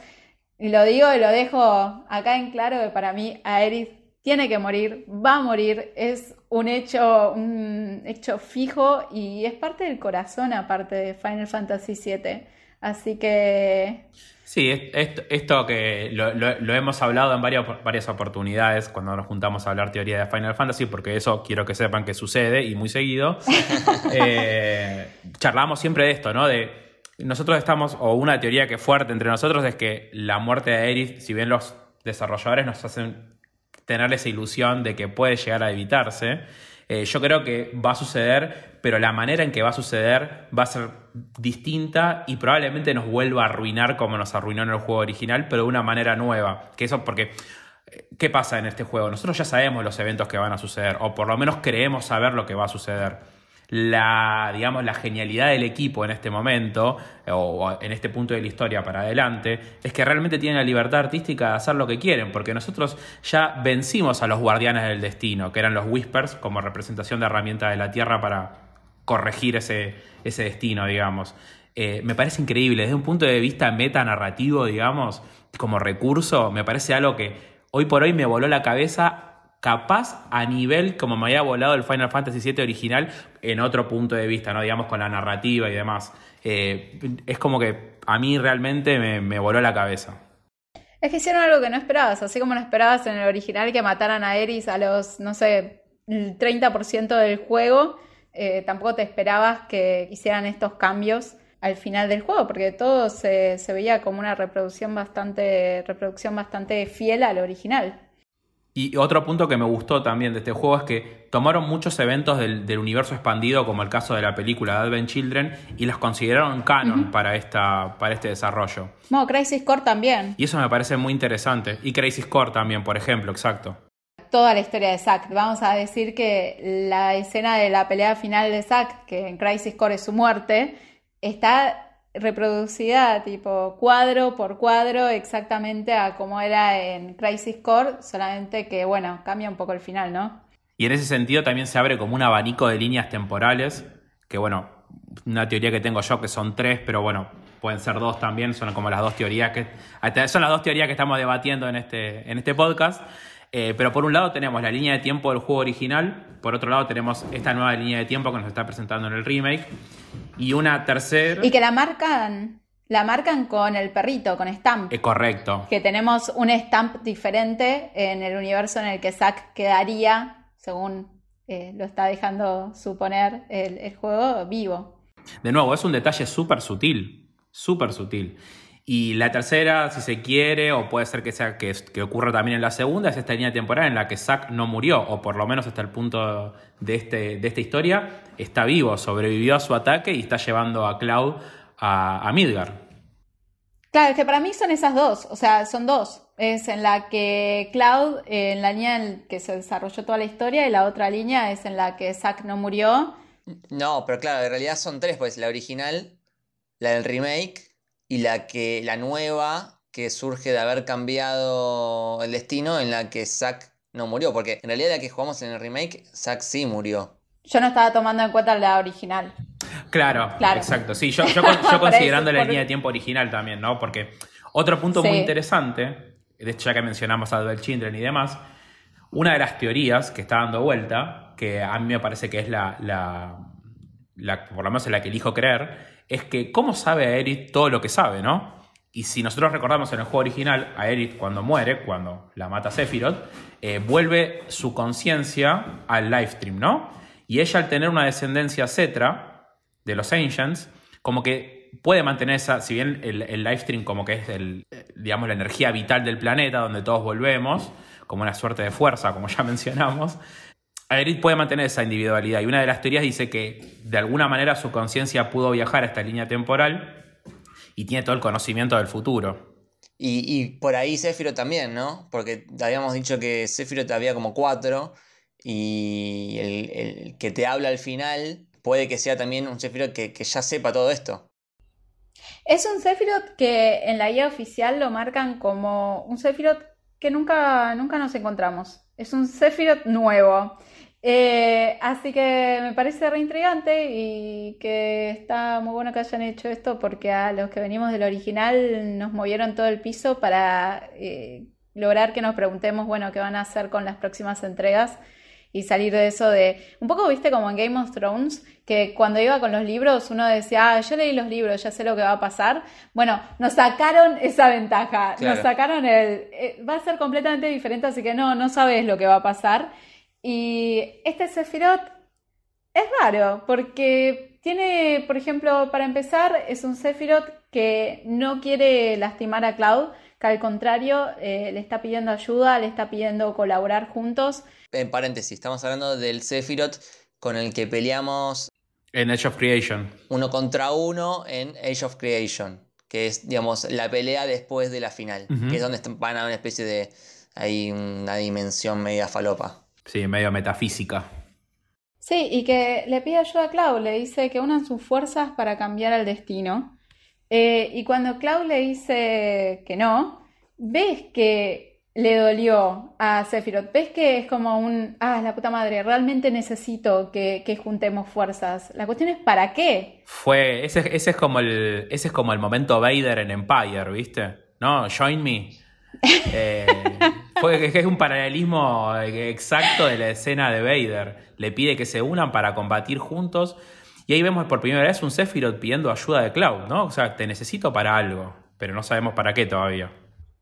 Y lo digo y lo dejo acá en claro que para mí Aerith tiene que morir, va a morir, es un hecho, un hecho fijo y es parte del corazón aparte de Final Fantasy VII. Así que... Sí, esto, que lo, hemos hablado en varias, varias oportunidades cuando nos juntamos a hablar teoría de Final Fantasy, porque eso quiero que sepan que sucede y muy seguido. eh, charlamos siempre de esto, ¿no? De nosotros estamos, o una teoría que es fuerte entre nosotros es que la muerte de Aerith, si bien los desarrolladores nos hacen tener esa ilusión de que puede llegar a evitarse, eh, yo creo que va a suceder, pero la manera en que va a suceder va a ser distinta y probablemente nos vuelva a arruinar como nos arruinó en el juego original, pero de una manera nueva. Que eso porque eh, ¿qué pasa en este juego? Nosotros ya sabemos los eventos que van a suceder, o por lo menos creemos saber lo que va a suceder la, digamos, la genialidad del equipo en este momento, o en este punto de la historia para adelante, es que realmente tienen la libertad artística de hacer lo que quieren, porque nosotros ya vencimos a los guardianes del destino, que eran los Whispers, como representación de herramienta de la Tierra para corregir ese, ese destino, digamos. Eh, me parece increíble, desde un punto de vista metanarrativo, digamos, como recurso, me parece algo que hoy por hoy me voló la cabeza capaz a nivel como me había volado el Final Fantasy VII original en otro punto de vista, ¿no? Digamos con la narrativa y demás. Eh, es como que a mí realmente me, voló la cabeza. Es que hicieron algo que no esperabas, así como no esperabas en el original que mataran a Eris a los, no sé, el 30% del juego, eh, tampoco te esperabas que hicieran estos cambios al final del juego, porque todo se, se veía como una reproducción bastante, reproducción bastante fiel al original. Y otro punto que me gustó también de este juego es que tomaron muchos eventos del, universo expandido, como el caso de la película Advent Children, y los consideraron canon para, esta, para este desarrollo. No, Crisis Core también. Y eso me parece muy interesante. Y Crisis Core también, por ejemplo, exacto. Toda la historia de Zack. Vamos a decir que la escena de la pelea final de Zack, que en Crisis Core es su muerte, está reproducida tipo cuadro por cuadro exactamente a como era en Crisis Core, solamente que bueno, cambia un poco el final, ¿no? Y en ese sentido también se abre como un abanico de líneas temporales, que bueno, una teoría que tengo yo que son tres, pero bueno, pueden ser dos también, son como las dos teorías que son las dos teorías que estamos debatiendo en este, en este podcast. Eh, pero por un lado tenemos la línea de tiempo del juego original, por otro lado tenemos esta nueva línea de tiempo que nos está presentando en el remake, y una tercera... Y que la marcan, la marcan con el perrito, con Stamp. Es correcto. Que tenemos un Stamp diferente en el universo en el que Zack quedaría, según eh, lo está dejando suponer el, el juego, vivo. De nuevo, es un detalle súper sutil, súper sutil. Y la tercera, si se quiere, o puede ser que sea que, que, ocurra también en la segunda, es esta línea temporal en la que Zack no murió, o por lo menos hasta el punto de, este, de esta historia, está vivo, sobrevivió a su ataque y está llevando a Cloud a, a Midgar. Claro, es que para mí son esas dos, o sea, son dos. Es en la que Cloud, en la línea en que se desarrolló toda la historia, y la otra línea es en la que Zack no murió. No, pero claro, en realidad son tres, pues la original, la del remake y la que la nueva que surge de haber cambiado el destino en la que Zack no murió, porque en realidad la que jugamos en el remake, Zack sí murió. Yo no estaba tomando en cuenta la original. Claro, claro. exacto. Sí, yo, considerando la línea de tiempo original también, ¿no? Porque otro punto muy interesante, de hecho ya que mencionamos a Advent Children y demás, una de las teorías que está dando vuelta, que a mí me parece que es la, la, la por lo menos en la que elijo creer, es que cómo sabe Aerith todo lo que sabe, ¿no? Y si nosotros recordamos en el juego original, Aerith cuando muere, cuando la mata Sephiroth, eh, vuelve su conciencia al livestream, ¿no? Y ella al tener una descendencia cetra de los Ancients, como que puede mantener esa, si bien el, el livestream como que es el, digamos, la energía vital del planeta, donde todos volvemos, como una suerte de fuerza, como ya mencionamos, Aerith puede mantener esa individualidad y una de las teorías dice que de alguna manera su conciencia pudo viajar a esta línea temporal y tiene todo el conocimiento del futuro. Y, por ahí Sephiroth también, ¿no? Porque habíamos dicho que Sephiroth había como cuatro y el, que te habla al final puede que sea también un Sephiroth que, ya sepa todo esto. Es un Sephiroth que en la guía oficial lo marcan como un Sephiroth que nunca, nunca nos encontramos. Es un Sephiroth nuevo. Eh, así que me parece reintrigante y que está muy bueno que hayan hecho esto porque a los que venimos del original nos movieron todo el piso para eh, lograr que nos preguntemos, bueno, qué van a hacer con las próximas entregas y salir de eso de, un poco viste como en Game of Thrones, que cuando iba con los libros uno decía, ah, yo leí los libros, ya sé lo que va a pasar. Bueno, nos sacaron esa ventaja, nos sacaron el, eh, va a ser completamente diferente, así que no, no sabes lo que va a pasar. Y este Sephiroth es raro, porque tiene, por ejemplo, para empezar, es un Sephiroth que no quiere lastimar a Cloud, que al contrario eh, le está pidiendo ayuda, le está pidiendo colaborar juntos. En paréntesis, estamos hablando del Sephiroth con el que peleamos En Age of Creation. uno contra uno en Age of Creation, que es, digamos, la pelea después de la final, que es donde van a una especie de, hay una dimensión media falopa. Sí, medio metafísica. Sí, y que le pide ayuda a Cloud, le dice que unan sus fuerzas para cambiar el destino. Eh, y cuando Cloud le dice que no, ves que le dolió a Sephiroth, ves que es como un, ah, la puta madre, realmente necesito que, que juntemos fuerzas. La cuestión es ¿para qué? Fue. Ese, ese es como el. Ese es como el momento Vader en Empire, ¿viste? ¿No? Join me. Eh, fue es un paralelismo exacto de la escena de Vader. Le pide que se unan para combatir juntos. Y ahí vemos por primera vez un Sephiroth pidiendo ayuda de Cloud, ¿no? O sea, te necesito para algo. Pero no sabemos para qué todavía.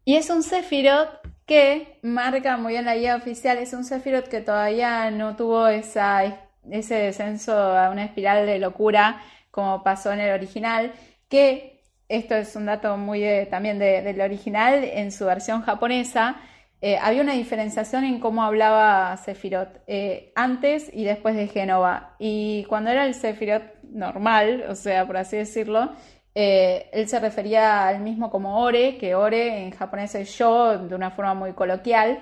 Y es un Sephiroth que marca muy bien la guía oficial, es un Sephiroth que todavía no tuvo ese descenso a una espiral de locura como pasó en el original, que esto es un dato muy de- también de- del original, en su versión japonesa, eh, había una diferenciación en cómo hablaba Sephiroth eh, antes y después de Génova. Y cuando era el Sephiroth normal, o sea, por así decirlo, eh, él se refería al mismo como Ore, que Ore en japonés es yo, de una forma muy coloquial.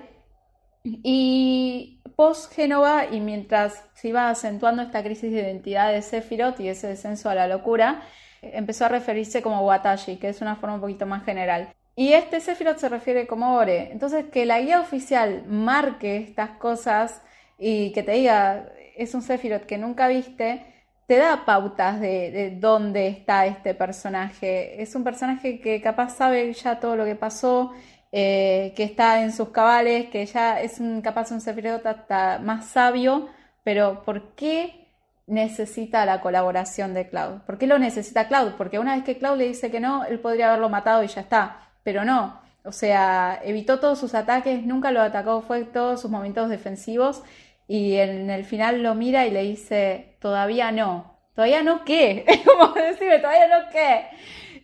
Y post Génova, y mientras se iba acentuando esta crisis de identidad de Sephiroth y ese descenso a la locura, eh, empezó a referirse como Watashi, que es una forma un poquito más general. Y este Sephiroth se refiere como Ore. Entonces, que la guía oficial marque estas cosas y que te diga, es un Sephiroth que nunca viste, te da pautas de, de dónde está este personaje. Es un personaje que capaz sabe ya todo lo que pasó, eh, que está en sus cabales, que ya es un, capaz un Sephiroth hasta más sabio, pero ¿por qué necesita la colaboración de Cloud? ¿Por qué lo necesita Cloud? Porque una vez que Cloud le dice que no, él podría haberlo matado y ya está, pero no. O sea, evitó todos sus ataques, nunca lo atacó, fue todos sus momentos defensivos y en el final lo mira y le dice, todavía no. ¿Todavía no qué? Es como decirme, todavía no qué.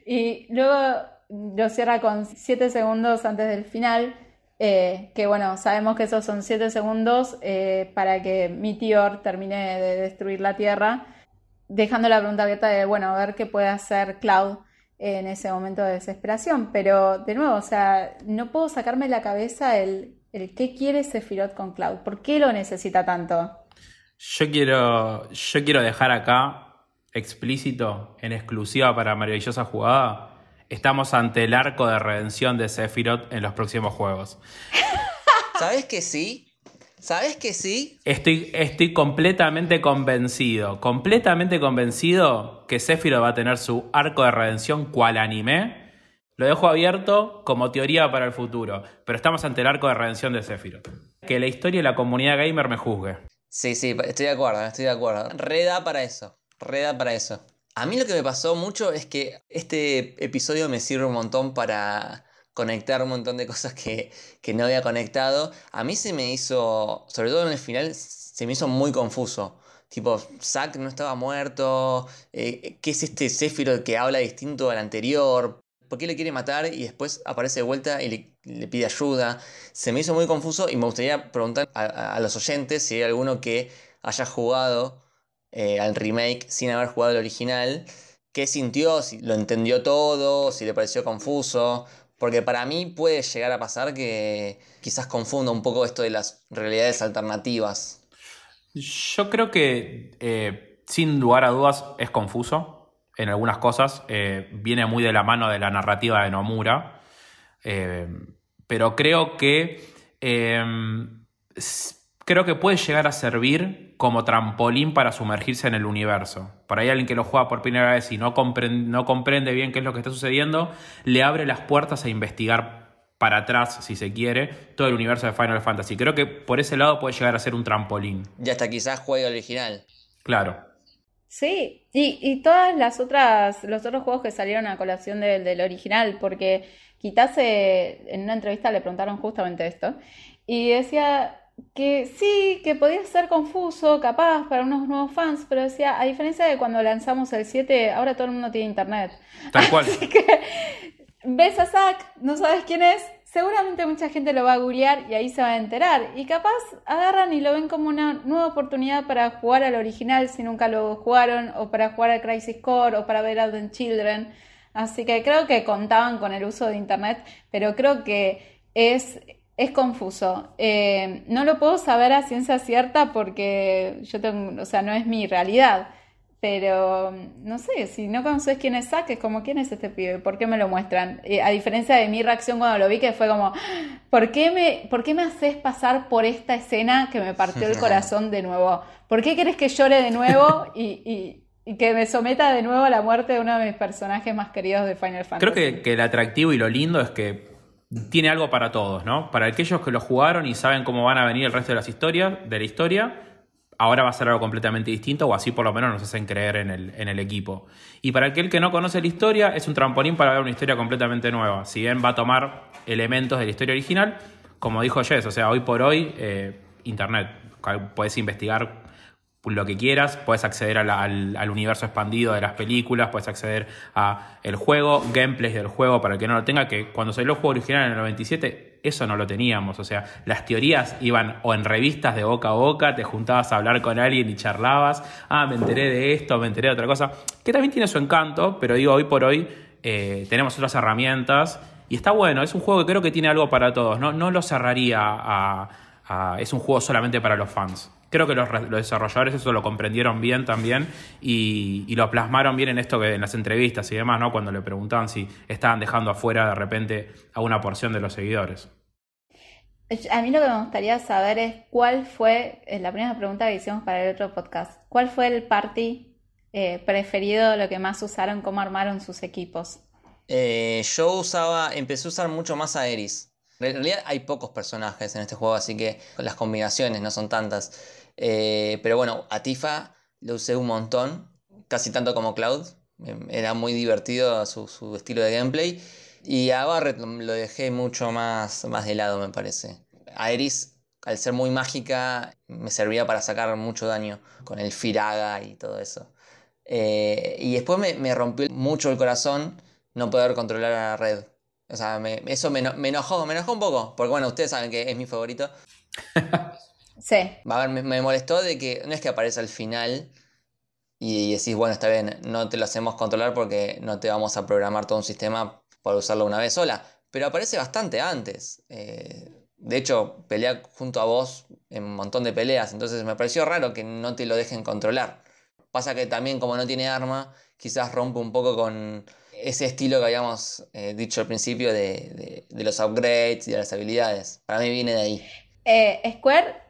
Y luego lo cierra con 7 segundos antes del final, eh, que bueno, sabemos que esos son 7 segundos eh, para que Meteor termine de destruir la Tierra, dejando la pregunta abierta de, bueno, a ver qué puede hacer Cloud en ese momento de desesperación. Pero de nuevo, o sea, no puedo sacarme de la cabeza el, el qué quiere Sephiroth con Cloud, por qué lo necesita tanto. Yo quiero, yo quiero dejar acá explícito, en exclusiva para Maravillosa Jugada, estamos ante el arco de redención de Sephiroth en los próximos juegos. ¿Sabes que sí? ¿Sabes que sí? Estoy, estoy completamente convencido, completamente convencido que Sephiroth va a tener su arco de redención cual anime. Lo dejo abierto como teoría para el futuro, pero estamos ante el arco de redención de Sephiroth. Que la historia y la comunidad gamer me juzgue. Sí, sí, estoy de acuerdo, estoy de acuerdo. Reda para eso, reda para eso. A mí lo que me pasó mucho es que este episodio me sirve un montón para conectar un montón de cosas que, que no había conectado. A mí se me hizo, sobre todo en el final, se me hizo muy confuso. Tipo, Zack no estaba muerto. eh, ¿Qué es este Sephiroth que habla distinto al anterior? ¿Por qué le quiere matar y después aparece de vuelta y le, pide ayuda? Se me hizo muy confuso y me gustaría preguntar a los oyentes si hay alguno que haya jugado eh, al remake sin haber jugado el original. ¿Qué sintió? Si lo entendió todo, si le pareció confuso. Porque para mí puede llegar a pasar que quizás confunda un poco esto de las realidades alternativas. Yo creo que eh, sin lugar a dudas es confuso en algunas cosas. eh, viene muy de la mano de la narrativa de Nomura. pero creo que creo que puede llegar a servir como trampolín para sumergirse en el universo. Por ahí alguien que lo juega por primera vez y no comprende, no comprende bien qué es lo que está sucediendo, le abre las puertas a investigar para atrás, si se quiere, todo el universo de Final Fantasy. Creo que por ese lado puede llegar a ser un trampolín. Y hasta quizás juegue el original. Claro. Sí, y, y todas las otras, los otros juegos que salieron a colación del, del original, porque quizás en una entrevista le preguntaron justamente esto, y decía, que sí, que podía ser confuso, capaz, para unos nuevos fans, pero decía, a diferencia de cuando lanzamos el 7, ahora todo el mundo tiene internet. Tal cual. Así que ves a Zack, no sabes quién es, seguramente mucha gente lo va a googlear y ahí se va a enterar. Y capaz agarran y lo ven como una nueva oportunidad para jugar al original si nunca lo jugaron, o para jugar al Crisis Core, o para ver Advent Children. Así que creo que contaban con el uso de internet, pero creo que es es confuso. Eh, no lo puedo saber a ciencia cierta porque yo tengo, o sea, no es mi realidad. Pero no sé, si no conoces quién es Zack, es como quién es este pibe, ¿por qué me lo muestran? Eh, a diferencia de mi reacción cuando lo vi, que fue como, ¿por qué, me, ¿por qué me haces pasar por esta escena que me partió el corazón de nuevo? ¿Por qué querés que llore de nuevo y, y, que me someta de nuevo a la muerte de uno de mis personajes más queridos de Final Fantasy? Creo que, que el atractivo y lo lindo es que tiene algo para todos, ¿no? Para aquellos que lo jugaron y saben cómo van a venir el resto de las historias, de la historia, ahora va a ser algo completamente distinto, o así por lo menos nos hacen creer en el, en el equipo. Y para aquel que no conoce la historia, es un trampolín para ver una historia completamente nueva. Si bien va a tomar elementos de la historia original, como dijo Jess, o sea, hoy por hoy, eh, Internet, puedes investigar lo que quieras, puedes acceder al, universo expandido de las películas, puedes acceder a el juego, gameplays del juego para el que no lo tenga, que cuando salió el juego original en el 97, eso no lo teníamos, o sea, las teorías iban o en revistas de boca a boca, te juntabas a hablar con alguien y charlabas, ah, me enteré de esto, me enteré de otra cosa, que también tiene su encanto, pero digo, hoy por hoy eh, tenemos otras herramientas y está bueno, es un juego que creo que tiene algo para todos, no, no lo cerraría a, a es un juego solamente para los fans. Creo que los, desarrolladores eso lo comprendieron bien también y, lo plasmaron bien en esto que en las entrevistas y demás, ¿no? Cuando le preguntaban si estaban dejando afuera de repente a una porción de los seguidores. A mí lo que me gustaría saber es cuál fue, eh, la primera pregunta que hicimos para el otro podcast, ¿cuál fue el party eh, preferido, lo que más usaron, cómo armaron sus equipos? Eh, yo usaba, empecé a usar mucho más a Eris. En realidad hay pocos personajes en este juego, así que las combinaciones no son tantas. Eh, pero bueno, a Tifa lo usé un montón, casi tanto como Cloud. Em, era muy divertido su, estilo de gameplay. Y a Barret lo dejé mucho más, más de lado, me parece. A Eris, al ser muy mágica, me servía para sacar mucho daño con el Firaga y todo eso. Eh, y después me, rompió mucho el corazón no poder controlar a Red. O sea, eso me, me, enojó, me enojó un poco. Porque bueno, ustedes saben que es mi favorito. Sí. me, molestó de que no es que aparece al final y decís, bueno, está bien, no te lo hacemos controlar porque no te vamos a programar todo un sistema para usarlo una vez sola. Pero aparece bastante antes. Eh, de hecho, pelea junto a vos en un montón de peleas. Entonces me pareció raro que no te lo dejen controlar. Pasa que también como no tiene arma, quizás rompe un poco con ese estilo que habíamos eh, dicho al principio de, los upgrades y de las habilidades. Para mí viene de ahí. Eh, Square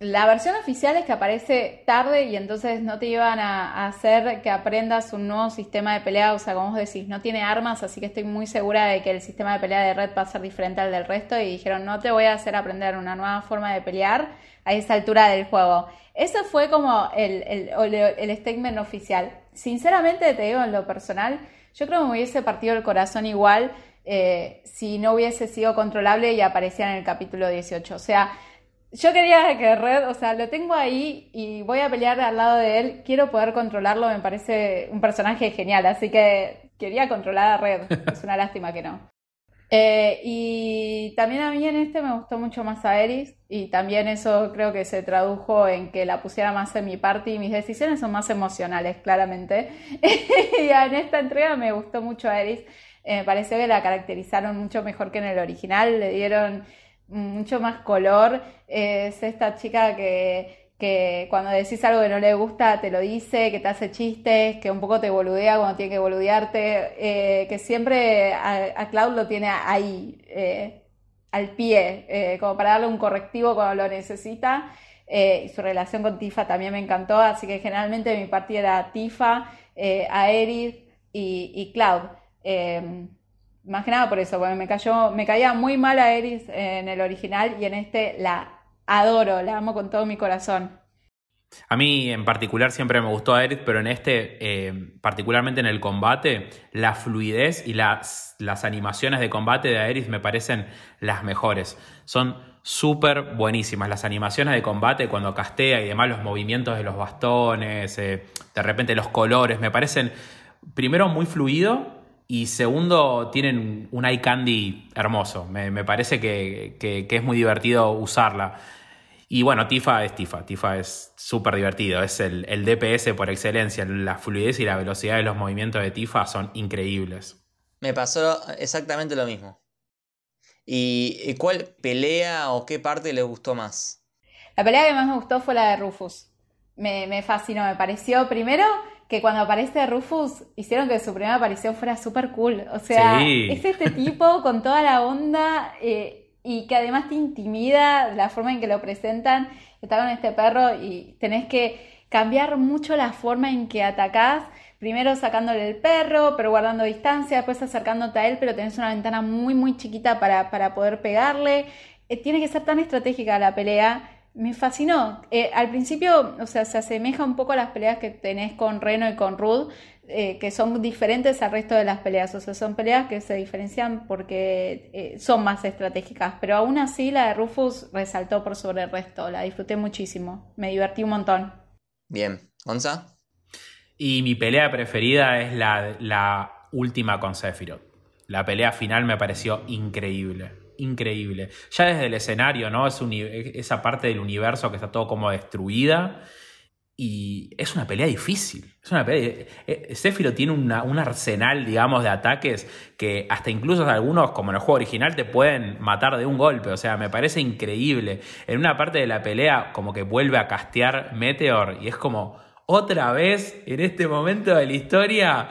la versión oficial es que aparece tarde y entonces no te iban a, hacer que aprendas un nuevo sistema de pelea. O sea, como vos decís, no tiene armas, así que estoy muy segura de que el sistema de pelea de Red va a ser diferente al del resto. Y dijeron, no te voy a hacer aprender una nueva forma de pelear a esa altura del juego. Eso fue como el, el, statement oficial. Sinceramente, te digo en lo personal, yo creo que me hubiese partido el corazón igual eh, si no hubiese sido controlable y aparecía en el capítulo 18. O sea, yo quería que Red, o sea, lo tengo ahí y voy a pelear al lado de él. Quiero poder controlarlo, me parece un personaje genial, así que quería controlar a Red. Es una lástima que no. Eh, y también a mí en este me gustó mucho más a Eris y también eso creo que se tradujo en que la pusiera más en mi parte y mis decisiones son más emocionales, claramente. y en esta entrega me gustó mucho a Eris. Eh, me pareció que la caracterizaron mucho mejor que en el original, le dieron mucho más color. Es esta chica que, que cuando decís algo que no le gusta te lo dice, que te hace chistes, que un poco te boludea cuando tiene que boludearte, eh, que siempre a, Cloud lo tiene ahí, eh, al pie, eh, como para darle un correctivo cuando lo necesita. y su relación con Tifa también me encantó, así que generalmente mi partida era Tifa, Aerith y, y Cloud. Más que nada por eso, porque me cayó, me caía muy mal a Eris en el original y en este la adoro, la amo con todo mi corazón. A mí en particular siempre me gustó a Eris, pero en este, eh, particularmente en el combate, la fluidez y las, las animaciones de combate de Aerith me parecen las mejores. Son súper buenísimas. Las animaciones de combate cuando castea y demás, los movimientos de los bastones, eh, de repente los colores, me parecen primero muy fluido y segundo tienen un eye candy hermoso. Me, parece que, es muy divertido usarla. Y bueno, Tifa es Tifa. Tifa es súper divertido. Es el, el DPS por excelencia. La fluidez y la velocidad de los movimientos de Tifa son increíbles. Me pasó exactamente lo mismo. ¿Y cuál pelea o qué parte le gustó más? La pelea que más me gustó fue la de Rufus. Me, fascinó, me pareció primero que cuando aparece Rufus hicieron que su primera aparición fuera súper cool. O sea, es este tipo con toda la onda eh, y que además te intimida la forma en que lo presentan. Está con este perro y tenés que cambiar mucho la forma en que atacás primero sacándole el perro, pero guardando distancia, después acercándote a él, pero tenés una ventana muy, muy chiquita para, para poder pegarle. Eh, tiene que ser tan estratégica la pelea. Me fascinó. Eh, al principio, o sea, se asemeja un poco a las peleas que tenés con Reno y con Rude, eh, que son diferentes al resto de las peleas. O sea, son peleas que se diferencian porque son más estratégicas. Pero aún así, la de Rufus resaltó por sobre el resto. La disfruté muchísimo. Me divertí un montón. Bien. ¿Onza? Y mi pelea preferida es la, última con Sephiroth. La pelea final me pareció increíble. Increíble. Ya desde el escenario, ¿no? Es esa parte del universo que está todo como destruida. Y es una pelea difícil. Es una pelea. Eh, eh, Sephiroth tiene un arsenal, digamos, de ataques que hasta incluso algunos, como en el juego original, te pueden matar de un golpe. O sea, me parece increíble. En una parte de la pelea, como que vuelve a castear Meteor y es como otra vez en este momento de la historia.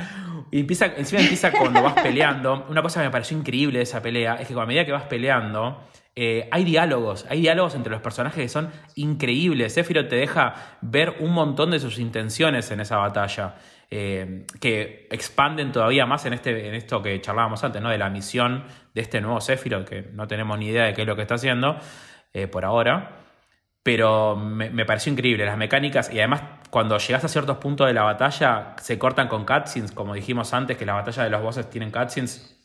Y empieza, encima empieza cuando vas peleando. Una cosa que me pareció increíble de esa pelea es que a medida que vas peleando, eh, hay diálogos, hay diálogos entre los personajes que son increíbles. Sephiroth te deja ver un montón de sus intenciones en esa batalla, eh, que expanden todavía más en, este, en esto que charlábamos antes, ¿no? de la misión de este nuevo Sephiroth, que no tenemos ni idea de qué es lo que está haciendo eh, por ahora. Pero me pareció increíble las mecánicas y además cuando llegas a ciertos puntos de la batalla, se cortan con cutscenes, como dijimos antes, que la batalla de los bosses tienen cutscenes.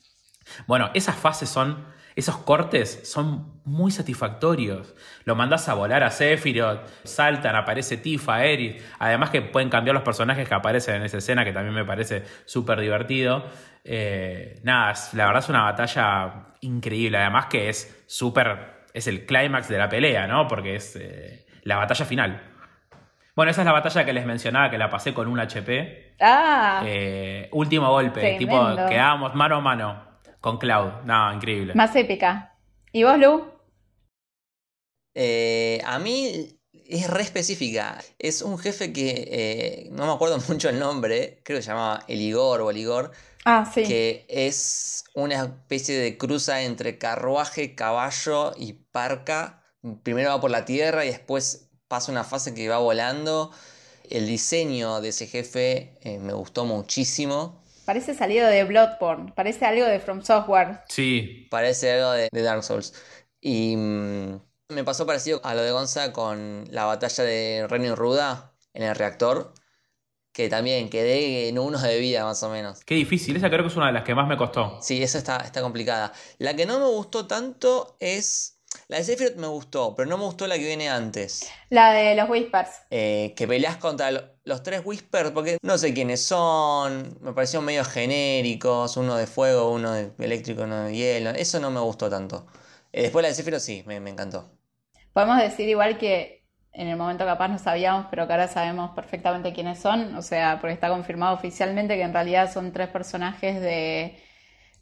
Bueno, esas fases son, esos cortes son muy satisfactorios. Lo mandas a volar a Sephiroth, saltan, aparece Tifa, Eris. Además que pueden cambiar los personajes que aparecen en esa escena, que también me parece súper divertido. Eh, nada, la verdad es una batalla increíble. Además que es súper, es el clímax de la pelea, ¿no? Porque es eh, la batalla final. Bueno, esa es la batalla que les mencionaba, que la pasé con un HP. Ah. Eh, último golpe, tipo, quedábamos mano a mano con Cloud. No, increíble. Más épica. ¿Y vos, Lu? Eh, a mí es re específica. Es un jefe que eh, no me acuerdo mucho el nombre, creo que se llamaba Eligor o Eligor. Ah, sí. Que es una especie de cruza entre carruaje, caballo y parca. Primero va por la tierra y después pasa una fase que va volando. El diseño de ese jefe eh, me gustó muchísimo. Parece salido de Bloodborne, parece algo de From Software. Sí. Parece algo de, Dark Souls. Y mm, me pasó parecido a lo de Gonza con la batalla de Reino Ruda en el reactor. Que también quedé en unos de vida más o menos. Qué difícil, esa creo que es una de las que más me costó. Sí, esa está, está complicada. La que no me gustó tanto es la de Sephiroth me gustó, pero no me gustó la que viene antes. La de los Whispers. Eh, que peleas contra los tres Whispers, porque no sé quiénes son, me parecieron medio genéricos, uno de fuego, uno de eléctrico, uno de hielo. Eso no me gustó tanto. Eh, después la de Sephiroth sí, me, encantó. Podemos decir igual que en el momento capaz no sabíamos, pero que ahora sabemos perfectamente quiénes son. O sea, porque está confirmado oficialmente que en realidad son tres personajes de,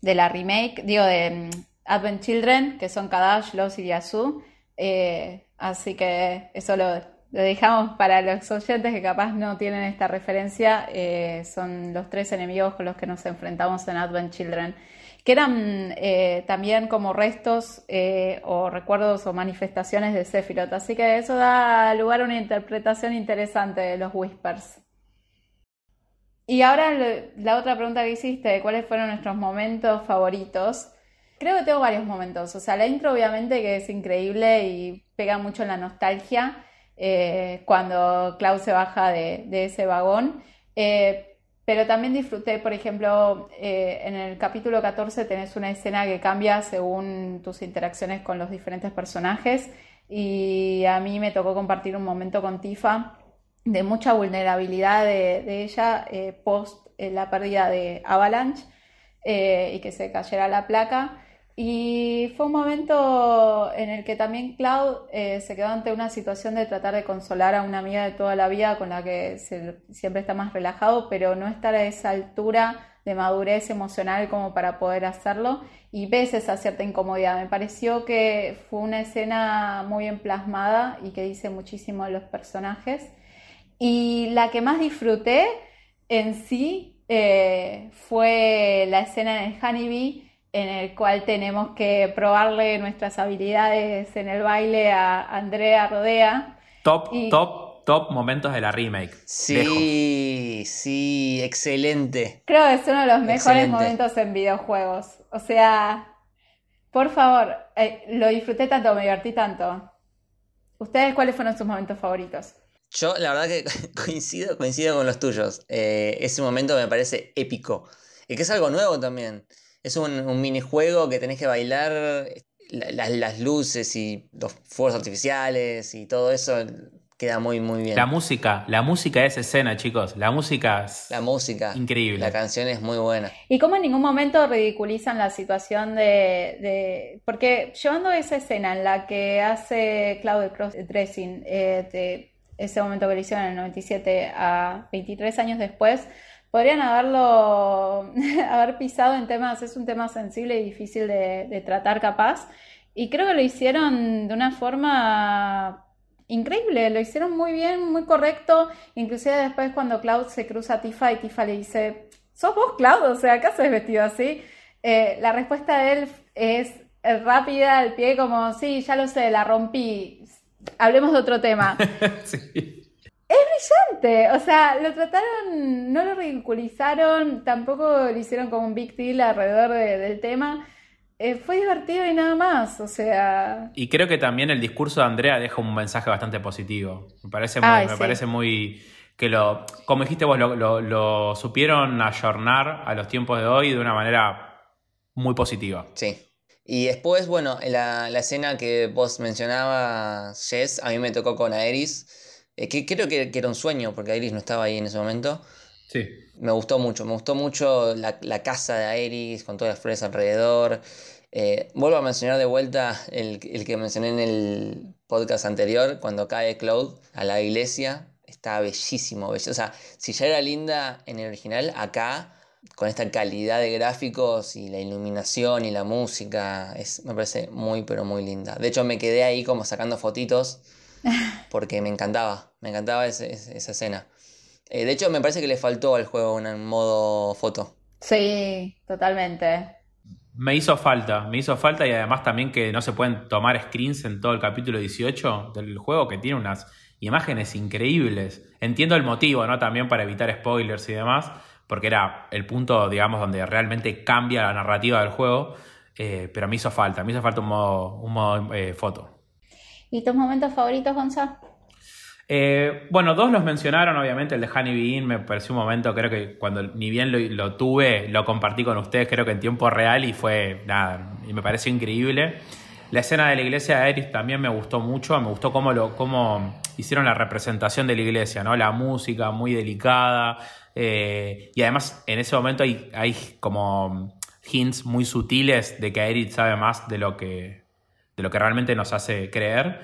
de la remake, digo, de Advent Children, que son Kadash, Los y Yasu. Eh, así que eso lo, dejamos para los oyentes que capaz no tienen esta referencia. Eh, son los tres enemigos con los que nos enfrentamos en Advent Children, que eran eh, también como restos o recuerdos o manifestaciones de Sephiroth. Así que eso da lugar a una interpretación interesante de los Whispers. Y ahora la otra pregunta que hiciste, ¿cuáles fueron nuestros momentos favoritos? Creo que tengo varios momentos. O sea, la intro obviamente que es increíble y pega mucho en la nostalgia eh, cuando Klaus se baja de, ese vagón. Eh, pero también disfruté, por ejemplo, eh, en el capítulo 14 tenés una escena que cambia según tus interacciones con los diferentes personajes y a mí me tocó compartir un momento con Tifa de mucha vulnerabilidad de, ella eh, post la pérdida de Avalanche y que se cayera la placa. Y fue un momento en el que también Cloud eh, se quedó ante una situación de tratar de consolar a una amiga de toda la vida con la que siempre está más relajado, pero no estar a esa altura de madurez emocional como para poder hacerlo y ves esa cierta incomodidad. Me pareció que fue una escena muy bien plasmada y que dice muchísimo de los personajes. Y la que más disfruté en sí eh, fue la escena en el Honeybee en el cual tenemos que probarle nuestras habilidades en el baile a Andrea Rodea. Top, top, top momentos de la remake. Sí, sí, excelente. Creo que es uno de los mejores momentos en videojuegos. O sea, por favor, eh, lo disfruté tanto, me divertí tanto. ¿Ustedes cuáles fueron sus momentos favoritos? Yo, la verdad que coincido, coincido con los tuyos. Eh, ese momento me parece épico. Y que es algo nuevo también. Es un, minijuego que tenés que bailar las luces y los fuegos artificiales y todo eso queda muy muy bien. La música, la música de esa escena, chicos, la música es la música increíble. La canción es muy buena. Y como en ningún momento ridiculizan la situación de, porque llevando esa escena en la que hace Cloud Crossdressing eh, de ese momento que le hicieron en el 97 a 23 años después, podrían haberlo, haber pisado en temas, es un tema sensible y difícil de, tratar capaz. Y creo que lo hicieron de una forma increíble, lo hicieron muy bien, muy correcto. Inclusive después cuando Cloud se cruza a Tifa y Tifa le dice, ¿sos vos Cloud? O sea, ¿qué haces vestido así? Eh, la respuesta de él es rápida, al pie, como, sí, ya lo sé, la rompí. Hablemos de otro tema. sí. Es brillante, o sea, lo trataron, no lo ridiculizaron, tampoco lo hicieron como un big deal alrededor del tema. Eh, fue divertido y nada más, o sea... Y creo que también el discurso de Andrea deja un mensaje bastante positivo. Me parece muy, me parece muy que lo, como dijiste vos, lo, supieron ayornar a los tiempos de hoy de una manera muy positiva. Sí. Y después, bueno, la, la escena que vos mencionabas, Jess, a mí me tocó con Aeris eh, que creo que, era un sueño, porque Iris no estaba ahí en ese momento. Sí. Me gustó mucho, me gustó mucho la, casa de Iris con todas las flores alrededor. Eh, vuelvo a mencionar de vuelta el, que mencioné en el podcast anterior, cuando cae Cloud a la iglesia. Está bellísimo, O sea, si ya era linda en el original, acá, con esta calidad de gráficos y la iluminación y la música, es, me parece muy, pero muy linda. De hecho, me quedé ahí como sacando fotitos porque me encantaba, me encantaba esa escena. Eh, de hecho, me parece que le faltó al juego un modo foto. Sí, totalmente. Me hizo falta, me hizo falta y además también que no se pueden tomar screens en todo el capítulo 18 del juego, que tiene unas imágenes increíbles. Entiendo el motivo, ¿no? También para evitar spoilers y demás, porque era el punto, digamos, donde realmente cambia la narrativa del juego, eh, pero me hizo falta, me hizo falta un modo, un modo eh, foto. ¿Y tus momentos favoritos, Gonzalo? Eh, bueno, dos los mencionaron, obviamente, el de Honey Bean me pareció un momento, creo que cuando ni bien lo, tuve, lo compartí con ustedes, creo que en tiempo real y fue, nada, y me pareció increíble. La escena de la iglesia de Eris también me gustó mucho, me gustó cómo, lo, cómo hicieron la representación de la iglesia, ¿no? La música muy delicada, eh, y además en ese momento hay, hay como hints muy sutiles de que Eris sabe más de lo que, de lo que realmente nos hace creer.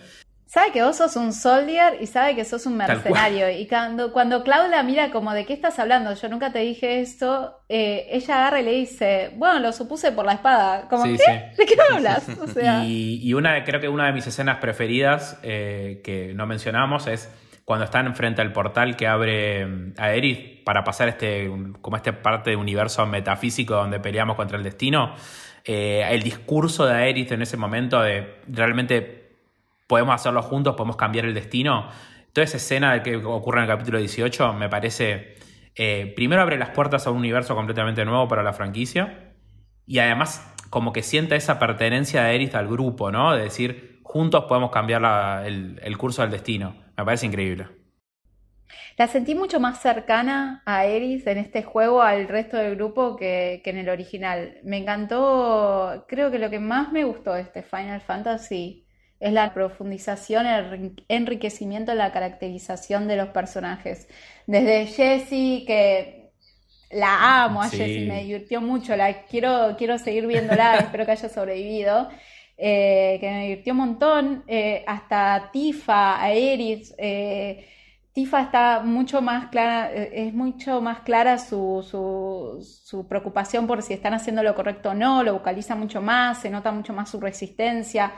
Sabe que vos sos un soldier y sabe que sos un mercenario. Y cuando, cuando Claudia mira como de qué estás hablando, yo nunca te dije esto, eh, ella agarra y le dice, bueno, lo supuse por la espada. Como, ¿qué? ¿De qué hablas? y, una, creo que una de mis escenas preferidas eh, que no mencionamos es cuando están frente al portal que abre mm, a Eris para pasar este, como esta parte de universo metafísico donde peleamos contra el destino. Eh, el discurso de Aerith en ese momento de realmente podemos hacerlo juntos, podemos cambiar el destino. Toda esa escena que ocurre en el capítulo 18 me parece, eh, primero abre las puertas a un universo completamente nuevo para la franquicia y además como que sienta esa pertenencia de Aerith al grupo, ¿no? De decir, juntos podemos cambiar el, curso del destino. Me parece increíble. La sentí mucho más cercana a Eris en este juego al resto del grupo que, que en el original. Me encantó, creo que lo que más me gustó de este Final Fantasy es la profundización, el enriquecimiento en la caracterización de los personajes. Desde Jessie, que la amo a Sí. Jessie, me divirtió mucho, la quiero, quiero seguir viéndola, espero que haya sobrevivido. eh, que me divirtió un montón, eh, hasta Tifa, a Eris, eh, Tifa está mucho más clara, eh, es mucho más clara su, su, preocupación por si están haciendo lo correcto o no, lo vocaliza mucho más, se nota mucho más su resistencia.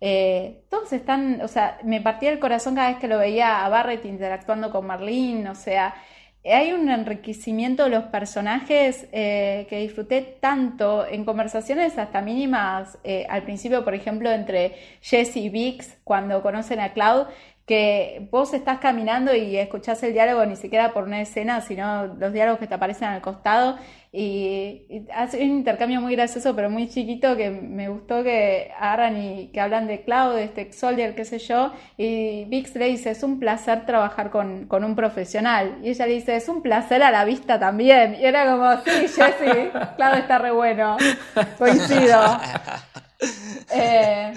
Eh, todos están, o sea, me partía el corazón cada vez que lo veía a Barrett interactuando con Marlene, o sea, hay un enriquecimiento de los personajes eh, que disfruté tanto en conversaciones hasta mínimas, al principio, por ejemplo, entre Jess y Vix, cuando conocen a Cloud, que vos estás caminando y escuchás el diálogo ni siquiera por una escena, sino los diálogos que te aparecen al costado. Y, y hace un intercambio muy gracioso pero muy chiquito que me gustó que agarran y que hablan de Cloud, de este Soldier, qué sé yo, y Vix le dice, es un placer trabajar con, con un profesional, y ella le dice, es un placer a la vista también, y era como, sí, Jessy, Cloud está re bueno, coincido. Eh,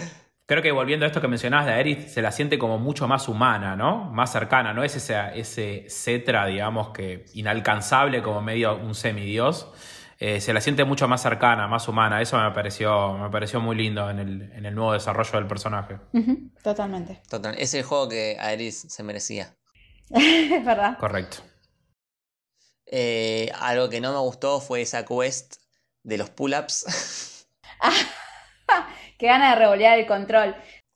Creo que volviendo a esto que mencionabas de Aerith, se la siente como mucho más humana, ¿no? Más cercana, no es ese, ese cetra, digamos, que inalcanzable como medio un semidios. Eh, se la siente mucho más cercana, más humana. Eso me pareció, me pareció muy lindo en el, en el nuevo desarrollo del personaje. totalmente, Total, es el juego que Aeris se merecía. es verdad. Correcto. Eh, algo que no me gustó fue esa quest de los pull-ups. Que gana de revolear el control.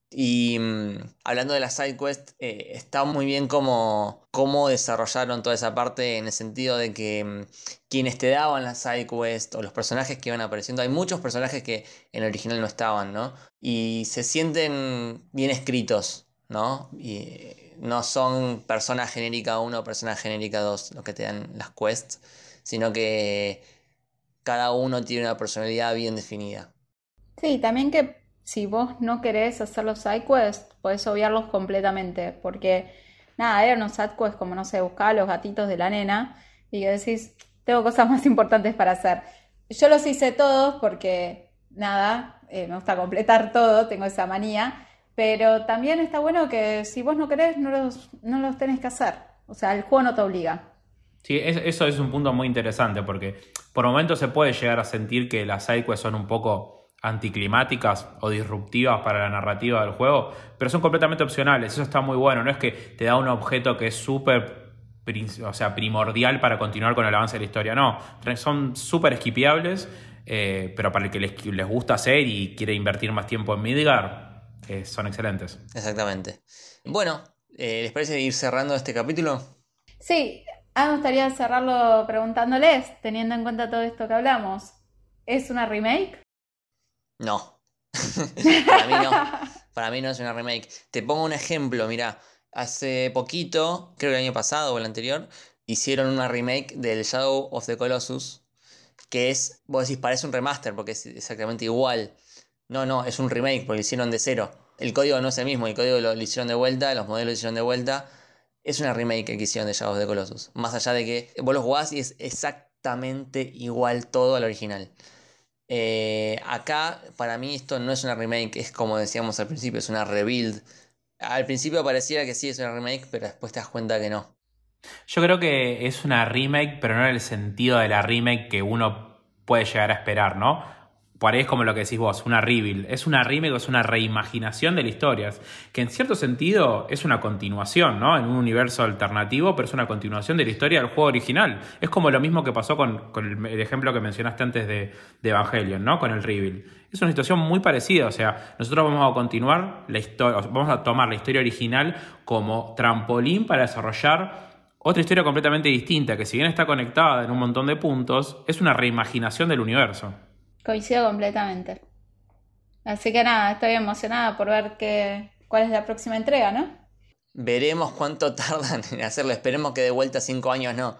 Y mm, hablando de la side quest, eh, está muy bien cómo, cómo desarrollaron toda esa parte en el sentido de que mm, quienes te daban la side quest o los personajes que iban apareciendo, hay muchos personajes que en el original no estaban, ¿no? Y se sienten bien escritos, ¿no? Y eh, no son persona genérica 1 o persona genérica 2 los que te dan las quests, sino que cada uno tiene una personalidad bien definida. Sí, también que si vos no querés hacer los sidequests, podés obviarlos completamente, porque nada, eran unos sidequests como, no sé, buscar a los gatitos de la nena y que decís, tengo cosas más importantes para hacer. Yo los hice todos porque, nada, eh, me gusta completar todo, tengo esa manía, pero también está bueno que si vos no querés, no los, no los tenés que hacer. O sea, el juego no te obliga. Sí, es- eso es un punto muy interesante porque por momentos se puede llegar a sentir que las sidequests son un poco anticlimáticas o disruptivas para la narrativa del juego, pero son completamente opcionales. Eso está muy bueno. No es que te da un objeto que es súper o sea, primordial para continuar con el avance de la historia. No, son súper esquipeables, eh, pero para el que les, les gusta hacer y quiere invertir más tiempo en Midgar, eh, son excelentes. Exactamente. Bueno, eh, ¿les parece ir cerrando este capítulo? Sí, a mí me gustaría cerrarlo preguntándoles, teniendo en cuenta todo esto que hablamos. ¿Es una remake? No. Para mí no. Para mí no es una remake. Te pongo un ejemplo, mira. Hace poquito, creo que el año pasado o el anterior, hicieron una remake del Shadow of the Colossus. Que es, vos decís, parece un remaster porque es exactamente igual. No, no, es un remake porque lo hicieron de cero. El código no es el mismo, el código lo, lo hicieron de vuelta, los modelos lo hicieron de vuelta. Es una remake que hicieron de Shadow of the Colossus. Más allá de que vos lo jugás y es exactamente igual todo al original. Eh, acá, para mí, esto no es una remake, es como decíamos al principio, es una rebuild. Al principio pareciera que sí es una remake, pero después te das cuenta que no. Yo creo que es una remake, pero no en el sentido de la remake que uno puede llegar a esperar, ¿no? Por ahí es como lo que decís vos, una rebuild. Es una remake o es una reimaginación de la historia. Que en cierto sentido es una continuación, ¿no? En un universo alternativo, pero es una continuación de la historia del juego original. Es como lo mismo que pasó con, el, ejemplo que mencionaste antes de, de Evangelion, ¿no? Con el rebuild. Es una situación muy parecida. O sea, nosotros vamos a continuar la historia, vamos a tomar la historia original como trampolín para desarrollar otra historia completamente distinta, que si bien está conectada en un montón de puntos, es una reimaginación del universo. Coincido completamente. Así que nada, estoy emocionada por ver qué, cuál es la próxima entrega, ¿no? Veremos cuánto tardan en hacerlo. Esperemos que de vuelta 5 años no.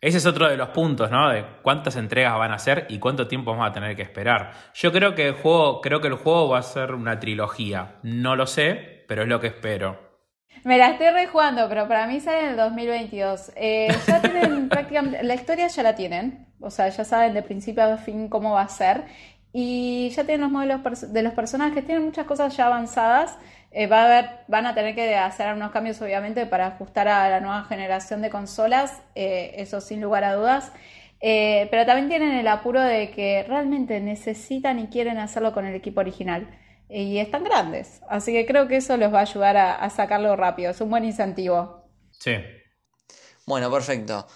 Ese es otro de los puntos, ¿no? De cuántas entregas van a ser y cuánto tiempo vamos a tener que esperar. Yo creo que el juego, creo que el juego va a ser una trilogía. No lo sé, pero es lo que espero. Me la estoy rejugando, pero para mí sale en el 2022. Eh, ya tienen prácticamente, la historia ya la tienen, o sea, ya saben de principio a fin cómo va a ser. Y ya tienen los modelos de los personajes, tienen muchas cosas ya avanzadas. Eh, va a haber, van a tener que hacer algunos cambios, obviamente, para ajustar a la nueva generación de consolas, eh, eso sin lugar a dudas. pero también tienen el apuro de que realmente necesitan y quieren hacerlo con el equipo original y están grandes. Así que creo que eso los va a ayudar a, sacarlo rápido. Es un buen incentivo. Sí. Bueno, perfecto.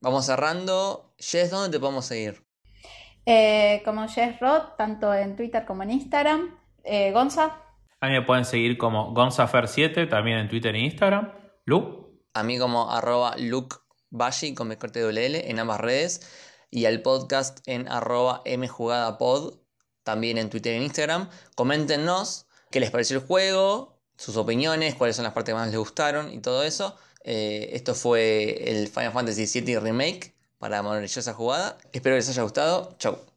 Vamos cerrando. Jess, ¿dónde te podemos seguir? Eh, como Jess Rod, tanto en Twitter como en Instagram. Eh, Gonza. A mí me pueden seguir como GonzaFer7, también en Twitter e Instagram. Lu. A mí como arroba Luke con mi corte L en ambas redes. Y al podcast en arroba mjugadapod también en Twitter e Instagram. Coméntenos qué les pareció el juego, sus opiniones, cuáles son las partes que más les gustaron y todo eso. Eh, esto fue el Final Fantasy VII Remake para maravillosa jugada. Espero que les haya gustado. Chau.